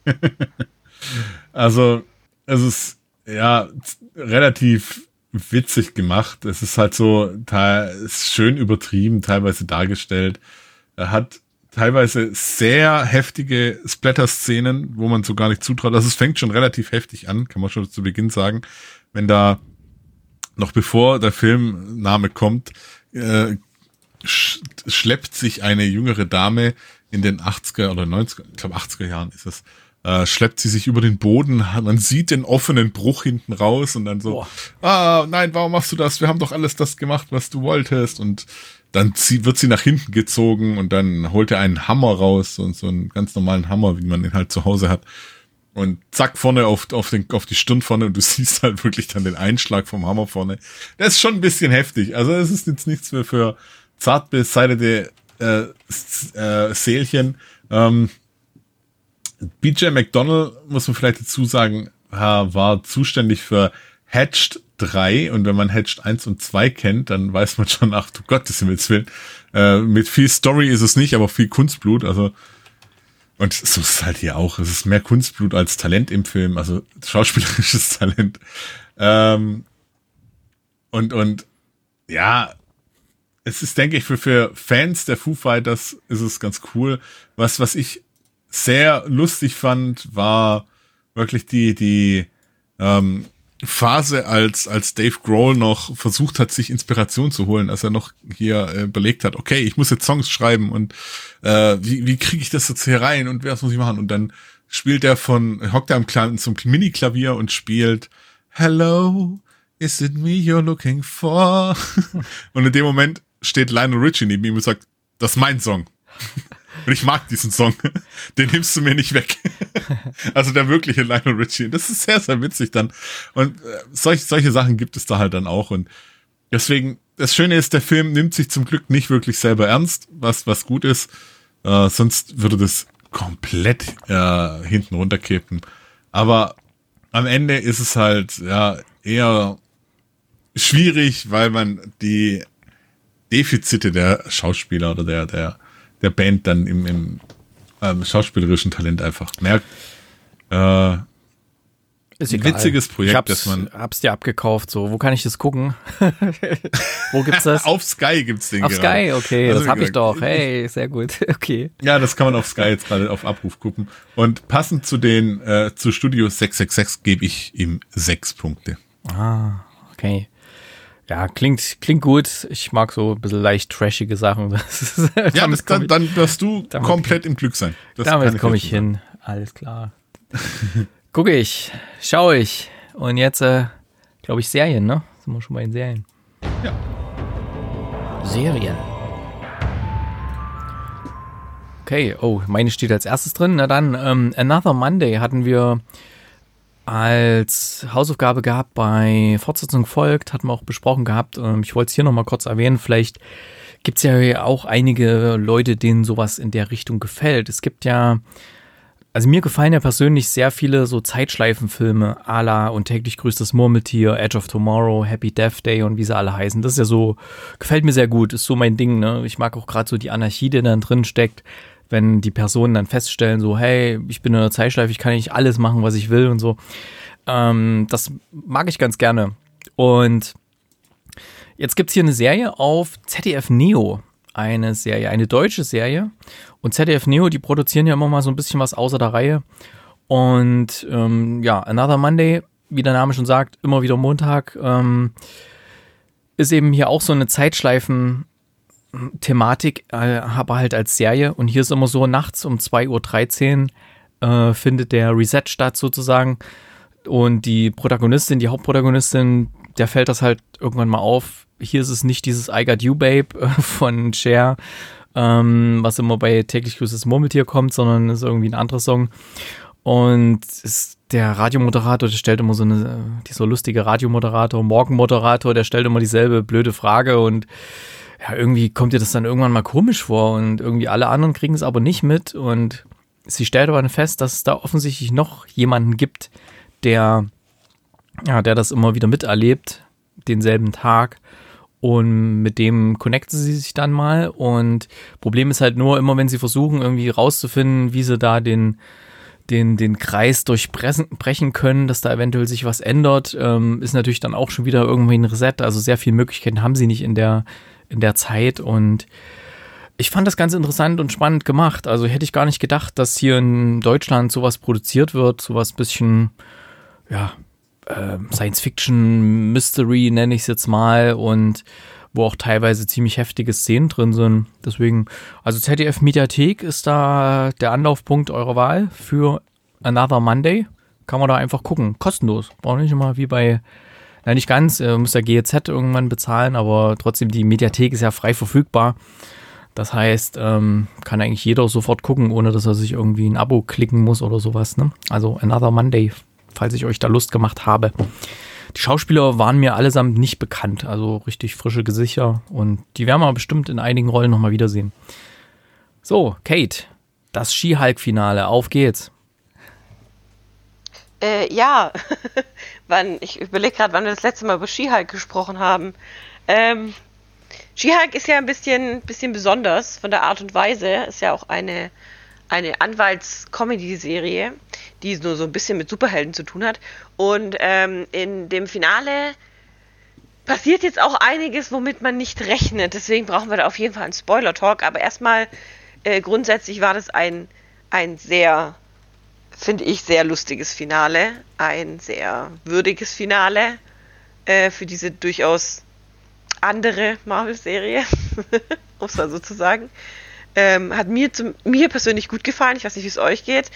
also, es ist ja relativ witzig gemacht. Es ist halt so, schön übertrieben, teilweise dargestellt. Er hat teilweise sehr heftige Splatter-Szenen, wo man so gar nicht zutraut. Also es fängt schon relativ heftig an, kann man schon zu Beginn sagen. Wenn da noch bevor der Filmname kommt, äh, sch schleppt sich eine jüngere Dame in den 80er oder 90er, ich glaube 80er Jahren ist es, äh, schleppt sie sich über den Boden, man sieht den offenen Bruch hinten raus und dann so, Boah. ah, nein, warum machst du das? Wir haben doch alles das gemacht, was du wolltest und dann wird sie nach hinten gezogen und dann holt er einen Hammer raus und so einen ganz normalen Hammer, wie man den halt zu Hause hat. Und zack, vorne auf, auf, den, auf die Stirn vorne und du siehst halt wirklich dann den Einschlag vom Hammer vorne. Das ist schon ein bisschen heftig. Also es ist jetzt nichts mehr für zart beseitete äh, äh, Seelchen. Ähm, BJ McDonald, muss man vielleicht dazu sagen, war zuständig für Hatched 3 und wenn man Hatched 1 und 2 kennt, dann weiß man schon, ach du Gottes Himmels Willen, äh, mit viel Story ist es nicht, aber viel Kunstblut, also und so ist es halt hier auch. Es ist mehr Kunstblut als Talent im Film, also schauspielerisches Talent. Ähm, und, und ja, es ist, denke ich, für, für Fans der Foo Fighters ist es ganz cool. Was, was ich sehr lustig fand, war wirklich die, die ähm, Phase, als, als Dave Grohl noch versucht hat, sich Inspiration zu holen, als er noch hier äh, überlegt hat, okay, ich muss jetzt Songs schreiben und äh, wie, wie kriege ich das jetzt hier rein und was muss ich machen? Und dann spielt er von, hockt er am kleinen zum Mini-Klavier und spielt Hello, is it me you're looking for? und in dem Moment steht Lionel Richie neben ihm und sagt, das ist mein Song. Und ich mag diesen Song. Den nimmst du mir nicht weg. Also der wirkliche Lionel Richie. Das ist sehr, sehr witzig dann. Und äh, solch, solche Sachen gibt es da halt dann auch. Und deswegen, das Schöne ist, der Film nimmt sich zum Glück nicht wirklich selber ernst, was, was gut ist. Äh, sonst würde das komplett äh, hinten runterkippen. Aber am Ende ist es halt ja eher schwierig, weil man die Defizite der Schauspieler oder der, der der Band dann im, im ähm, schauspielerischen Talent einfach merkt. Äh, ist ein witziges Projekt, ich hab's, dass man. Hab's dir abgekauft, so. Wo kann ich das gucken? Wo gibt's das? auf Sky gibt's den Auf gerade. Sky, okay, also das hab ich doch. Hey, sehr gut. Okay. Ja, das kann man auf Sky jetzt gerade auf Abruf gucken. Und passend zu den, äh, zu Studio 666 gebe ich ihm sechs Punkte. Ah, okay. Ja, klingt, klingt gut. Ich mag so ein bisschen leicht trashige Sachen. Das ja, das, dann, dann wirst du komplett im Glück sein. Das damit komme ich hin. Alles klar. Gucke ich, schaue ich. Und jetzt, äh, glaube ich, Serien, ne? Sind wir schon bei den Serien. Ja. Serien. Okay, oh, meine steht als erstes drin. Na dann, ähm, Another Monday hatten wir als Hausaufgabe gehabt bei Fortsetzung folgt, hatten wir auch besprochen gehabt. Ähm, ich wollte es hier nochmal kurz erwähnen. Vielleicht gibt es ja auch einige Leute, denen sowas in der Richtung gefällt. Es gibt ja, also mir gefallen ja persönlich sehr viele so Zeitschleifenfilme, Ala und täglich grüßt das Murmeltier, Edge of Tomorrow, Happy Death Day und wie sie alle heißen. Das ist ja so, gefällt mir sehr gut, ist so mein Ding. Ne? Ich mag auch gerade so die Anarchie, die dann drin steckt wenn die Personen dann feststellen, so, hey, ich bin in einer Zeitschleife, ich kann nicht alles machen, was ich will und so. Ähm, das mag ich ganz gerne. Und jetzt gibt es hier eine Serie auf ZDF Neo. Eine Serie, eine deutsche Serie. Und ZDF Neo, die produzieren ja immer mal so ein bisschen was außer der Reihe. Und ähm, ja, Another Monday, wie der Name schon sagt, immer wieder Montag, ähm, ist eben hier auch so eine Zeitschleifen- Thematik, äh, aber halt als Serie. Und hier ist immer so, nachts um 2.13 Uhr äh, findet der Reset statt sozusagen. Und die Protagonistin, die Hauptprotagonistin, der fällt das halt irgendwann mal auf. Hier ist es nicht dieses I Got You Babe von Cher, ähm, was immer bei täglich grüßes Murmeltier kommt, sondern ist irgendwie ein anderer Song. Und ist der Radiomoderator, der stellt immer so eine, dieser lustige Radiomoderator, Morgenmoderator, der stellt immer dieselbe blöde Frage und ja, irgendwie kommt ihr das dann irgendwann mal komisch vor und irgendwie alle anderen kriegen es aber nicht mit und sie stellt aber fest, dass es da offensichtlich noch jemanden gibt, der, ja, der das immer wieder miterlebt, denselben Tag und mit dem connecten sie sich dann mal und Problem ist halt nur immer, wenn sie versuchen irgendwie rauszufinden, wie sie da den den, den Kreis durchbrechen können, dass da eventuell sich was ändert, ähm, ist natürlich dann auch schon wieder irgendwie ein Reset. Also sehr viele Möglichkeiten haben sie nicht in der, in der Zeit und ich fand das ganz interessant und spannend gemacht. Also hätte ich gar nicht gedacht, dass hier in Deutschland sowas produziert wird, sowas bisschen, ja, äh, Science Fiction, Mystery nenne ich es jetzt mal und wo auch teilweise ziemlich heftige Szenen drin sind. Deswegen, also ZDF Mediathek ist da der Anlaufpunkt eurer Wahl für Another Monday. Kann man da einfach gucken. Kostenlos. Braucht nicht immer wie bei ja, nicht ganz, äh, muss der GEZ irgendwann bezahlen, aber trotzdem die Mediathek ist ja frei verfügbar. Das heißt, ähm, kann eigentlich jeder sofort gucken, ohne dass er sich irgendwie ein Abo klicken muss oder sowas. Ne? Also Another Monday, falls ich euch da Lust gemacht habe. Die Schauspieler waren mir allesamt nicht bekannt, also richtig frische Gesichter und die werden wir bestimmt in einigen Rollen nochmal wiedersehen. So, Kate, das Ski-Hulk-Finale, auf geht's. Äh, ja. wann, ich überlege gerade, wann wir das letzte Mal über She-Hulk gesprochen haben. Ähm, She-Hulk ist ja ein bisschen, bisschen besonders von der Art und Weise. Ist ja auch eine, eine Anwalts-Comedy-Serie, die nur so ein bisschen mit Superhelden zu tun hat. Und ähm, in dem Finale passiert jetzt auch einiges, womit man nicht rechnet. Deswegen brauchen wir da auf jeden Fall einen Spoiler-Talk. Aber erstmal, äh, grundsätzlich war das ein, ein sehr, finde ich, sehr lustiges Finale. Ein sehr würdiges Finale äh, für diese durchaus andere Marvel-Serie, um es mal so zu sagen. Ähm, hat mir, zum, mir persönlich gut gefallen. Ich weiß nicht, wie es euch geht.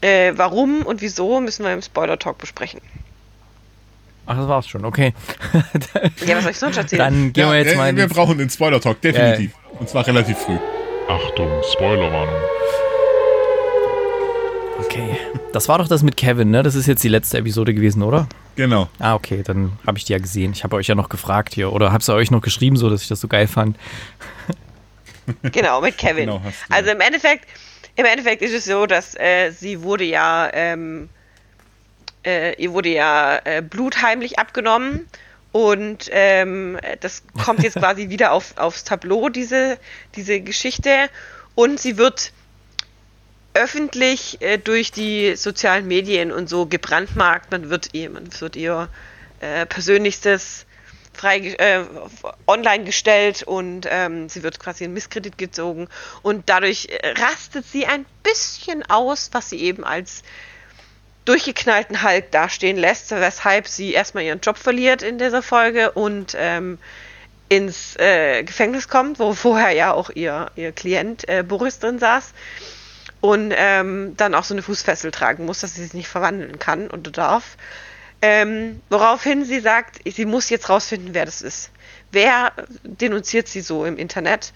Äh, warum und wieso müssen wir im Spoiler-Talk besprechen. Ach, das war's schon, okay. ja, was soll ich sonst erzählen? Dann gehen wir jetzt mal. Wir brauchen den Spoiler-Talk, definitiv. Äh. Und zwar relativ früh. Achtung, Spoilerwarnung. Das war doch das mit Kevin, ne? Das ist jetzt die letzte Episode gewesen, oder? Genau. Ah, okay, dann habe ich die ja gesehen. Ich habe euch ja noch gefragt hier. Oder hab's euch noch geschrieben, so dass ich das so geil fand. Genau, mit Kevin. Genau, also im Endeffekt, im Endeffekt ist es so, dass äh, sie wurde ja ähm, äh, ihr wurde ja äh, Blut heimlich abgenommen und ähm, das kommt jetzt quasi wieder auf, aufs Tableau, diese, diese Geschichte. Und sie wird öffentlich äh, durch die sozialen Medien und so gebrandmarkt. Man wird ihr, man wird ihr äh, persönlichstes frei äh, online gestellt und ähm, sie wird quasi in Misskredit gezogen und dadurch äh, rastet sie ein bisschen aus, was sie eben als durchgeknallten Hulk dastehen lässt, weshalb sie erstmal ihren Job verliert in dieser Folge und ähm, ins äh, Gefängnis kommt, wo vorher ja auch ihr, ihr Klient äh, Boris drin saß und ähm, dann auch so eine Fußfessel tragen muss, dass sie sich nicht verwandeln kann und darf. Ähm, woraufhin sie sagt, sie muss jetzt rausfinden, wer das ist. Wer denunziert sie so im Internet?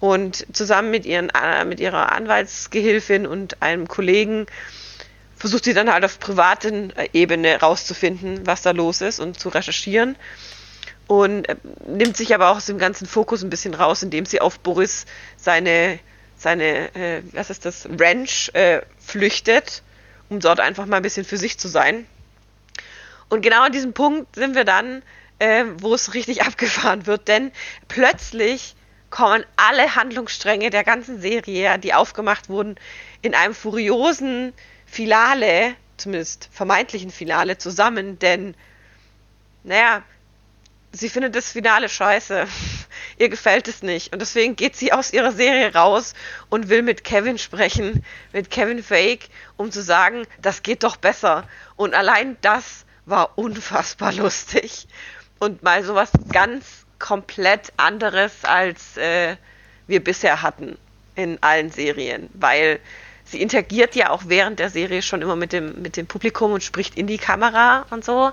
Und zusammen mit, ihren, äh, mit ihrer Anwaltsgehilfin und einem Kollegen versucht sie dann halt auf privaten äh, Ebene rauszufinden, was da los ist und zu recherchieren. Und äh, nimmt sich aber auch aus dem ganzen Fokus ein bisschen raus, indem sie auf Boris seine, seine äh, was ist das, Ranch äh, flüchtet, um dort einfach mal ein bisschen für sich zu sein. Und genau an diesem Punkt sind wir dann, äh, wo es richtig abgefahren wird, denn plötzlich kommen alle Handlungsstränge der ganzen Serie, die aufgemacht wurden, in einem furiosen Finale, zumindest vermeintlichen Finale, zusammen, denn, naja, sie findet das Finale scheiße. Ihr gefällt es nicht. Und deswegen geht sie aus ihrer Serie raus und will mit Kevin sprechen, mit Kevin Fake, um zu sagen, das geht doch besser. Und allein das war unfassbar lustig. Und mal sowas ganz komplett anderes, als äh, wir bisher hatten in allen Serien. Weil sie interagiert ja auch während der Serie schon immer mit dem, mit dem Publikum und spricht in die Kamera und so.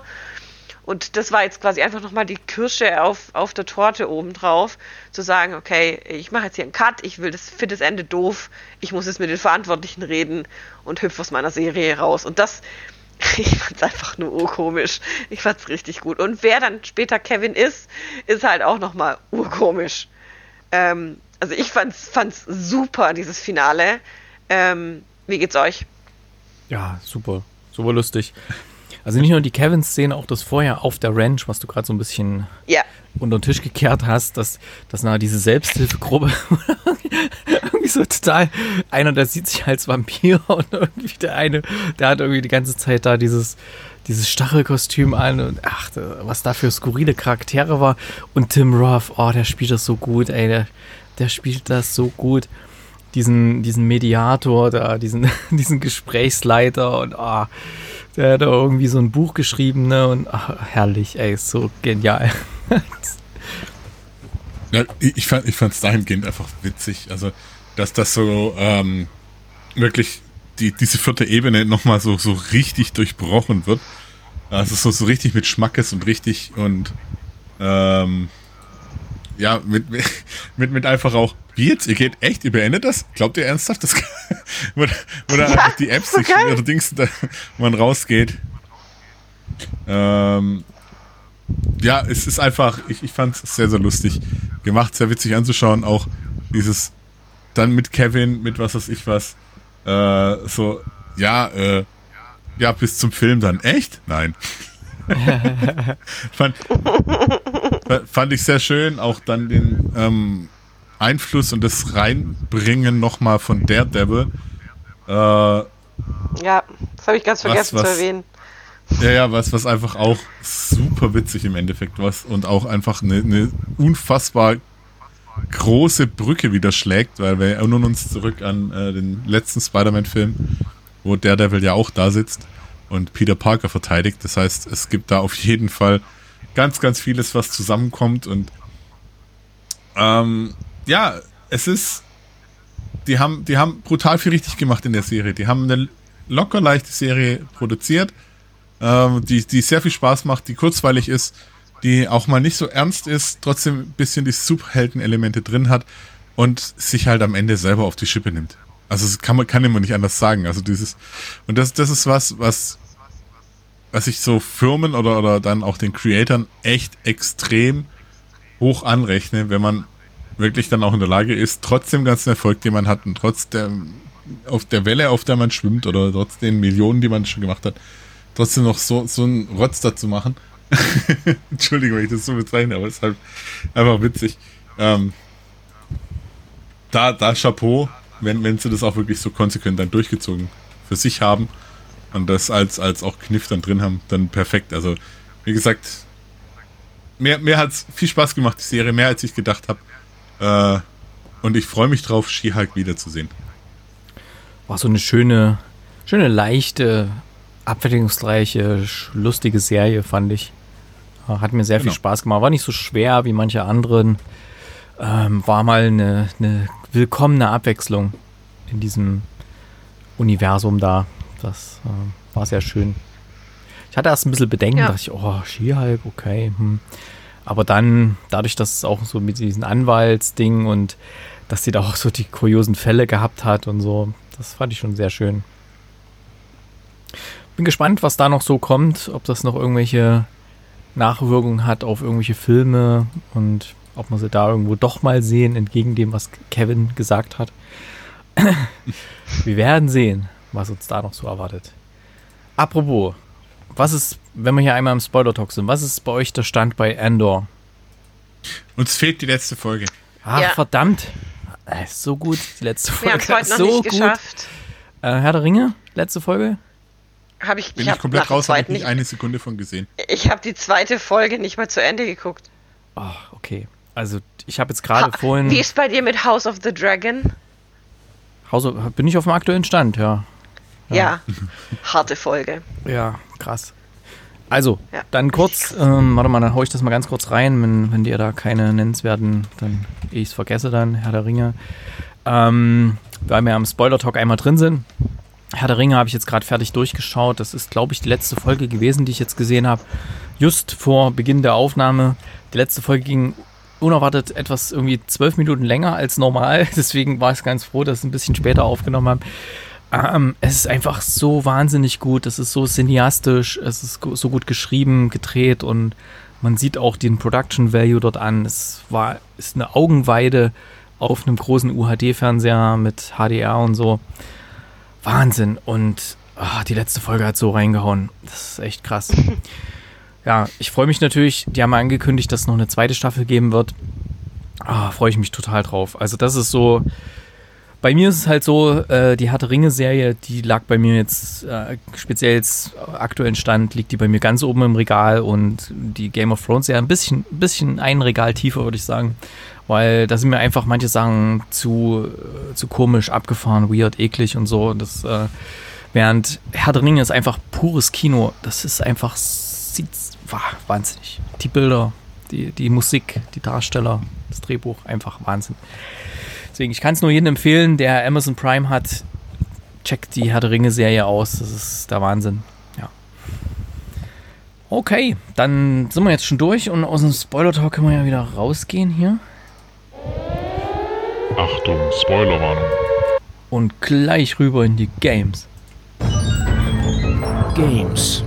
Und das war jetzt quasi einfach nochmal die Kirsche auf, auf der Torte obendrauf, zu sagen, okay, ich mache jetzt hier einen Cut, ich will das, finde das Ende doof, ich muss jetzt mit den Verantwortlichen reden und hüpfe aus meiner Serie raus. Und das, ich fand's einfach nur urkomisch. Ich fand's richtig gut. Und wer dann später Kevin ist, ist halt auch nochmal urkomisch. Ähm, also ich fand's, fand's super, dieses Finale. Ähm, wie geht's euch? Ja, super. Super lustig. Also nicht nur die Kevin-Szene, auch das vorher auf der Ranch, was du gerade so ein bisschen ja. unter den Tisch gekehrt hast, dass, dass na, diese Selbsthilfegruppe irgendwie so total, einer, der sieht sich als Vampir und irgendwie der eine, der hat irgendwie die ganze Zeit da dieses, dieses Stachelkostüm an und ach, was da für skurrile Charaktere war. Und Tim Roth, oh, der spielt das so gut, ey, der, der spielt das so gut diesen, diesen Mediator da, diesen, diesen Gesprächsleiter und ah, oh, der hat da irgendwie so ein Buch geschrieben, ne? Und ach, herrlich, ey, so genial. ja, ich fand ich fand's dahingehend einfach witzig. Also, dass das so ähm, wirklich die, diese vierte Ebene nochmal so, so richtig durchbrochen wird. Also so, so richtig mit Schmackes und richtig und ähm, ja, mit, mit, mit einfach auch, wie jetzt, ihr geht echt, ihr beendet das? Glaubt ihr ernsthaft? Das, wo, wo dann ja, einfach die Apps sich oder Dings, da, man rausgeht. Ähm, ja, es ist einfach, ich, ich fand es sehr, sehr lustig gemacht, sehr witzig anzuschauen. Auch dieses, dann mit Kevin, mit was weiß ich was, äh, so, ja, äh, ja, bis zum Film dann. Echt? Nein. fand, fand ich sehr schön, auch dann den ähm, Einfluss und das Reinbringen nochmal von Daredevil. Äh, ja, das habe ich ganz vergessen was, was, zu erwähnen. Ja, ja, was, was einfach auch super witzig im Endeffekt was und auch einfach eine, eine unfassbar große Brücke wieder schlägt, weil wir erinnern uns zurück an äh, den letzten Spider-Man-Film, wo Daredevil ja auch da sitzt und Peter Parker verteidigt. Das heißt, es gibt da auf jeden Fall ganz, ganz vieles, was zusammenkommt und ähm, ja, es ist, die haben, die haben brutal viel richtig gemacht in der Serie. Die haben eine locker leichte Serie produziert, ähm, die, die sehr viel Spaß macht, die kurzweilig ist, die auch mal nicht so ernst ist, trotzdem ein bisschen die Superhelden-Elemente drin hat und sich halt am Ende selber auf die Schippe nimmt. Also das kann man kann immer nicht anders sagen. Also dieses und das das ist was was was ich so Firmen oder oder dann auch den Creatoren echt extrem hoch anrechne, wenn man wirklich dann auch in der Lage ist, trotz dem ganzen Erfolg, den man hat und trotz der auf der Welle, auf der man schwimmt oder trotz den Millionen, die man schon gemacht hat, trotzdem noch so so einen Rotz dazu machen. Entschuldigung, wenn ich das so bezeichne, aber es ist halt einfach witzig. Ähm, da, da Chapeau, wenn, wenn sie das auch wirklich so konsequent dann durchgezogen für sich haben und das als, als auch Kniff dann drin haben, dann perfekt. Also, wie gesagt, mir, mir hat es viel Spaß gemacht, die Serie, mehr als ich gedacht habe. Äh, und ich freue mich drauf, She-Hulk wiederzusehen. War so eine schöne, schöne, leichte, abwechslungsreiche, lustige Serie, fand ich. Hat mir sehr genau. viel Spaß gemacht. War nicht so schwer wie manche anderen. Ähm, war mal eine, eine willkommene Abwechslung in diesem Universum da. Das äh, war sehr schön. Ich hatte erst ein bisschen Bedenken, ja. dachte ich, oh, Skihulk, okay. Hm. Aber dann, dadurch, dass es auch so mit diesem Anwaltsding und dass sie da auch so die kuriosen Fälle gehabt hat und so, das fand ich schon sehr schön. Bin gespannt, was da noch so kommt, ob das noch irgendwelche Nachwirkungen hat auf irgendwelche Filme und ob man sie da irgendwo doch mal sehen, entgegen dem, was Kevin gesagt hat. Wir werden sehen, was uns da noch so erwartet. Apropos, was ist, wenn wir hier einmal im Spoiler-Talk sind, was ist bei euch der Stand bei Endor? Uns fehlt die letzte Folge. Ach, ja. verdammt. Äh, so gut, die letzte Folge. Wir haben es heute noch so nicht geschafft. Äh, Herr der Ringe, letzte Folge? Habe ich, Bin ich, ich komplett raus, habe ich nicht eine Sekunde von gesehen. Ich habe die zweite Folge nicht mal zu Ende geguckt. Oh, okay. Also ich habe jetzt gerade vorhin. Wie ist bei dir mit House of the Dragon? House of, bin ich auf dem aktuellen Stand, ja. Ja, ja. harte Folge. Ja, krass. Also, ja, dann kurz, ähm, warte mal, dann haue ich das mal ganz kurz rein, wenn, wenn dir da keine nennenswerten, dann ich es vergesse dann, Herr der Ringe. Ähm, weil wir am Spoiler-Talk einmal drin sind. Herr der Ringe habe ich jetzt gerade fertig durchgeschaut. Das ist, glaube ich, die letzte Folge gewesen, die ich jetzt gesehen habe. Just vor Beginn der Aufnahme. Die letzte Folge ging unerwartet etwas irgendwie zwölf Minuten länger als normal. Deswegen war ich ganz froh, dass ich es ein bisschen später aufgenommen habe. Ähm, es ist einfach so wahnsinnig gut. Es ist so cineastisch. Es ist so gut geschrieben, gedreht und man sieht auch den Production Value dort an. Es war, ist eine Augenweide auf einem großen UHD-Fernseher mit HDR und so. Wahnsinn. Und oh, die letzte Folge hat so reingehauen. Das ist echt krass. ja, ich freue mich natürlich. Die haben angekündigt, dass es noch eine zweite Staffel geben wird. Oh, freue ich mich total drauf. Also, das ist so. Bei mir ist es halt so, äh, die Harte Ringe-Serie, die lag bei mir jetzt, äh, speziell jetzt aktuellen Stand, liegt die bei mir ganz oben im Regal und die Game of Thrones-Serie ein bisschen, bisschen ein Regal tiefer, würde ich sagen weil da sind mir einfach manche Sachen zu, äh, zu komisch, abgefahren, weird, eklig und so. Das, äh, während Herr der Ringe ist einfach pures Kino. Das ist einfach, wow, wahnsinnig. Die Bilder, die, die Musik, die Darsteller, das Drehbuch, einfach Wahnsinn. Deswegen, ich kann es nur jedem empfehlen, der Amazon Prime hat, checkt die Herr der Ringe-Serie aus. Das ist der Wahnsinn. Ja. Okay, dann sind wir jetzt schon durch und aus dem Spoiler-Talk können wir ja wieder rausgehen hier. Achtung, Spoilerwarnung. Und gleich rüber in die Games. Games.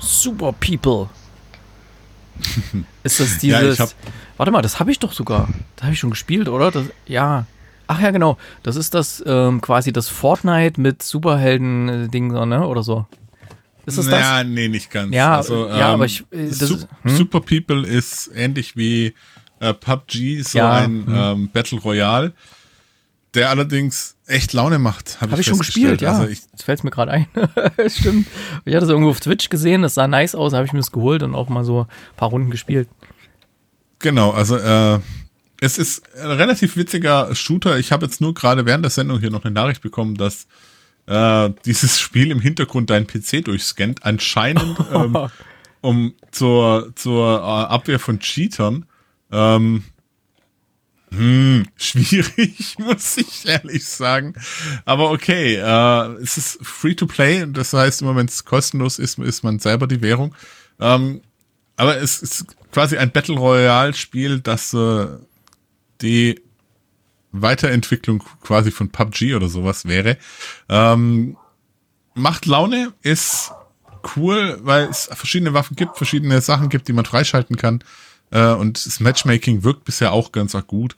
Super People. Ist das dieses. ja, hab, warte mal, das habe ich doch sogar. Das habe ich schon gespielt, oder? Das, ja. Ach ja, genau. Das ist das ähm, quasi das Fortnite mit Superhelden-Ding, ne? Oder so. Ist das ja, das? nee, nicht ganz. Ja, also, ja ähm, aber ich. Äh, das, Su hm? Super People ist ähnlich wie äh, PUBG, so ja, ein hm. ähm, Battle Royale, der allerdings echt Laune macht. Habe hab ich, ich schon gespielt, ja. Also ich, Jetzt fällt es mir gerade ein. Stimmt. Ich hatte es irgendwo auf Twitch gesehen, das sah nice aus, habe ich mir das geholt und auch mal so ein paar Runden gespielt. Genau, also äh, es ist ein relativ witziger Shooter. Ich habe jetzt nur gerade während der Sendung hier noch eine Nachricht bekommen, dass äh, dieses Spiel im Hintergrund deinen PC durchscannt. Anscheinend ähm, um zur, zur äh, Abwehr von Cheatern. Ähm, hm, schwierig, muss ich ehrlich sagen. Aber okay, äh, es ist free to play. Das heißt, immer wenn es kostenlos ist, ist man selber die Währung. Ähm, aber es ist quasi ein Battle Royale Spiel, das äh, die Weiterentwicklung quasi von PUBG oder sowas wäre. Ähm, macht Laune, ist cool, weil es verschiedene Waffen gibt, verschiedene Sachen gibt, die man freischalten kann. Äh, und das Matchmaking wirkt bisher auch ganz gut.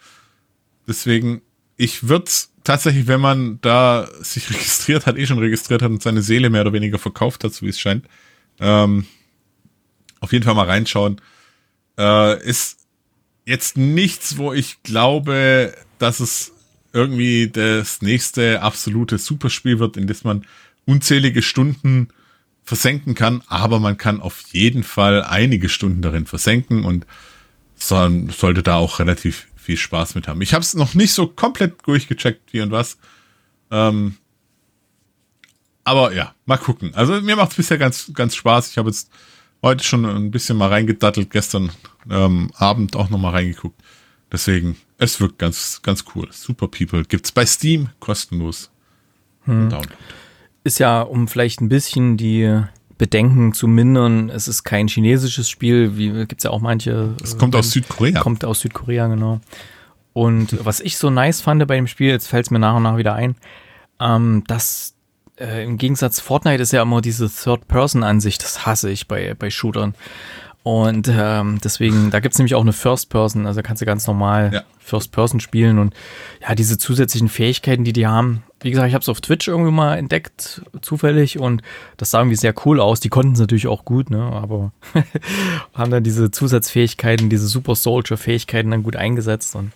Deswegen, ich würde tatsächlich, wenn man da sich registriert hat, eh schon registriert hat und seine Seele mehr oder weniger verkauft hat, so wie es scheint, ähm, auf jeden Fall mal reinschauen. Äh, ist jetzt nichts, wo ich glaube, dass es irgendwie das nächste absolute Superspiel wird, in das man unzählige Stunden versenken kann, aber man kann auf jeden Fall einige Stunden darin versenken und so, sollte da auch relativ viel Spaß mit haben. Ich habe es noch nicht so komplett durchgecheckt, wie und was. Ähm, aber ja, mal gucken. Also mir macht es bisher ganz, ganz Spaß. Ich habe jetzt heute schon ein bisschen mal reingedattelt, gestern ähm, Abend auch noch mal reingeguckt. Deswegen, es wirkt ganz, ganz cool. Super People gibt's bei Steam kostenlos. Hm. Ist ja, um vielleicht ein bisschen die Bedenken zu mindern, es ist kein chinesisches Spiel, wie gibt's ja auch manche. Es kommt äh, aus Südkorea. Kommt aus Südkorea, genau. Und was ich so nice fand bei dem Spiel, jetzt fällt es mir nach und nach wieder ein, ähm, dass äh, im Gegensatz Fortnite ist ja immer diese Third-Person-Ansicht, das hasse ich bei, bei Shootern. Und ähm, deswegen, da gibt's nämlich auch eine First Person, also kannst du ganz normal ja. First Person spielen und ja, diese zusätzlichen Fähigkeiten, die die haben. Wie gesagt, ich habe es auf Twitch irgendwie mal entdeckt, zufällig, und das sah irgendwie sehr cool aus. Die konnten es natürlich auch gut, ne? Aber haben dann diese Zusatzfähigkeiten, diese Super Soldier-Fähigkeiten dann gut eingesetzt und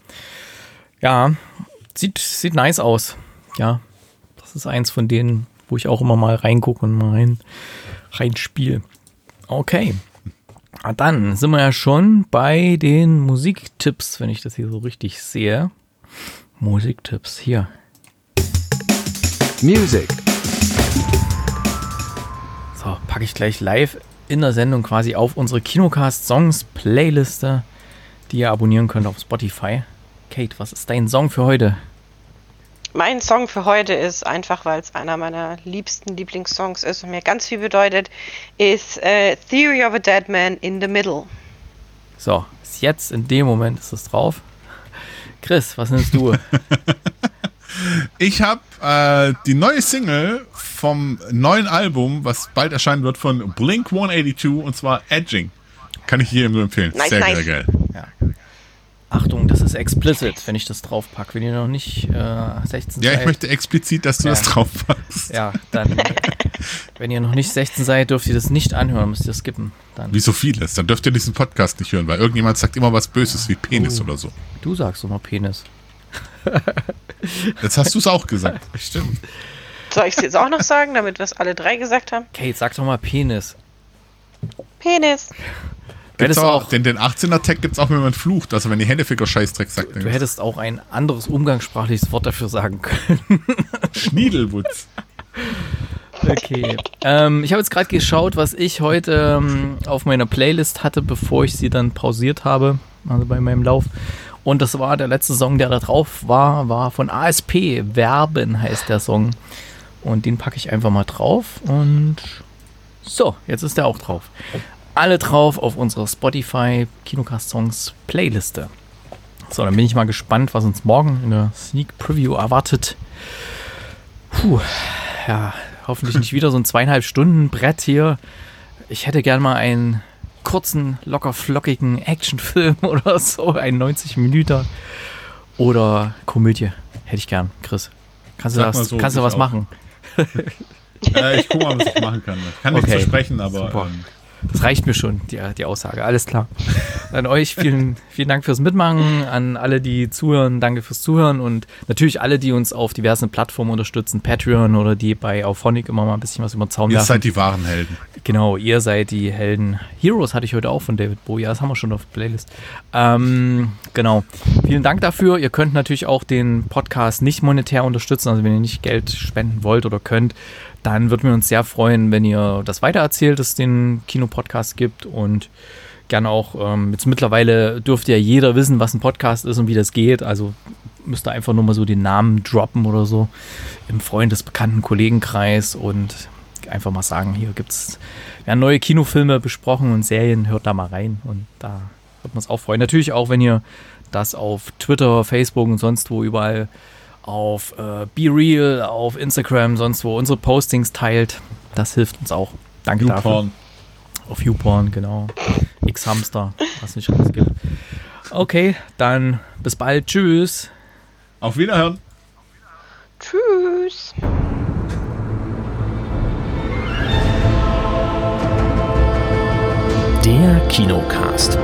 ja, sieht, sieht nice aus. Ja, das ist eins von denen, wo ich auch immer mal reingucke und mal rein, reinspiele. Okay. Ah, dann sind wir ja schon bei den Musiktipps, wenn ich das hier so richtig sehe. Musiktipps hier. Music. So, packe ich gleich live in der Sendung quasi auf unsere Kinocast Songs Playliste, die ihr abonnieren könnt auf Spotify. Kate, was ist dein Song für heute? Mein Song für heute ist einfach, weil es einer meiner liebsten Lieblingssongs ist und mir ganz viel bedeutet, ist äh, Theory of a Dead Man in the Middle. So, ist jetzt in dem Moment ist es drauf. Chris, was nimmst du? ich habe äh, die neue Single vom neuen Album, was bald erscheinen wird, von Blink 182 und zwar Edging. Kann ich jedem nur empfehlen. Nice, sehr, nice. sehr geil. Achtung, das ist explicit, wenn ich das draufpacke. Wenn ihr noch nicht äh, 16 seid. Ja, ich möchte explizit, dass du ja. das draufpackst. Ja, dann, wenn ihr noch nicht 16 seid, dürft ihr das nicht anhören, müsst ihr skippen. Dann. Wie so vieles. Dann dürft ihr diesen Podcast nicht hören, weil irgendjemand sagt immer was Böses wie Penis oh, oder so. Du sagst immer Penis. Jetzt hast du es auch gesagt. Stimmt. Soll ich es jetzt auch noch sagen, damit wir es alle drei gesagt haben? Kate, sag doch mal Penis. Penis. Gibt's auch, den, den 18er-Tag gibt es auch, wenn man flucht. Also wenn die Händeficker Scheißdreck sagt. Du, du hättest auch ein anderes umgangssprachliches Wort dafür sagen können. Schniedelwutz. Okay. Ähm, ich habe jetzt gerade geschaut, was ich heute ähm, auf meiner Playlist hatte, bevor ich sie dann pausiert habe, also bei meinem Lauf. Und das war der letzte Song, der da drauf war, war von ASP. Werben heißt der Song. Und den packe ich einfach mal drauf. Und so, jetzt ist der auch drauf alle drauf auf unserer Spotify Kinocast Songs Playliste. So, dann bin ich mal gespannt, was uns morgen in der Sneak Preview erwartet. Puh, ja, hoffentlich nicht wieder so ein zweieinhalb Stunden Brett hier. Ich hätte gern mal einen kurzen, locker flockigen Actionfilm oder so, einen 90 Minuten oder Komödie. Hätte ich gern, Chris. Kannst du, das, so, kannst du was auch. machen? äh, ich gucke mal, was ich machen kann. Ich kann okay. nichts versprechen, aber. Ähm, das reicht mir schon, die, die Aussage. Alles klar. An euch vielen, vielen Dank fürs Mitmachen. An alle, die zuhören, danke fürs Zuhören. Und natürlich alle, die uns auf diversen Plattformen unterstützen, Patreon oder die bei Auphonic immer mal ein bisschen was über den Zaun Ihr seid die wahren Helden. Genau, ihr seid die Helden. Heroes hatte ich heute auch von David Bowie. Das haben wir schon auf der Playlist. Ähm, genau. Vielen Dank dafür. Ihr könnt natürlich auch den Podcast nicht monetär unterstützen. Also wenn ihr nicht Geld spenden wollt oder könnt, dann würden wir uns sehr freuen, wenn ihr das weitererzählt, dass es den Kinopodcast gibt und gerne auch, ähm, jetzt mittlerweile dürfte ja jeder wissen, was ein Podcast ist und wie das geht. Also müsst ihr einfach nur mal so den Namen droppen oder so im Freundesbekannten Kollegenkreis und einfach mal sagen, hier gibt's werden neue Kinofilme besprochen und Serien, hört da mal rein und da wird man es auch freuen. Natürlich auch, wenn ihr das auf Twitter, Facebook und sonst wo überall auf äh, Be Real, auf Instagram, sonst wo unsere Postings teilt. Das hilft uns auch. Danke dafür. Auf YouPorn, genau. X-Hamster, was nicht alles gibt. Okay, dann bis bald. Tschüss. Auf Wiederhören. Tschüss. Der Kinocast.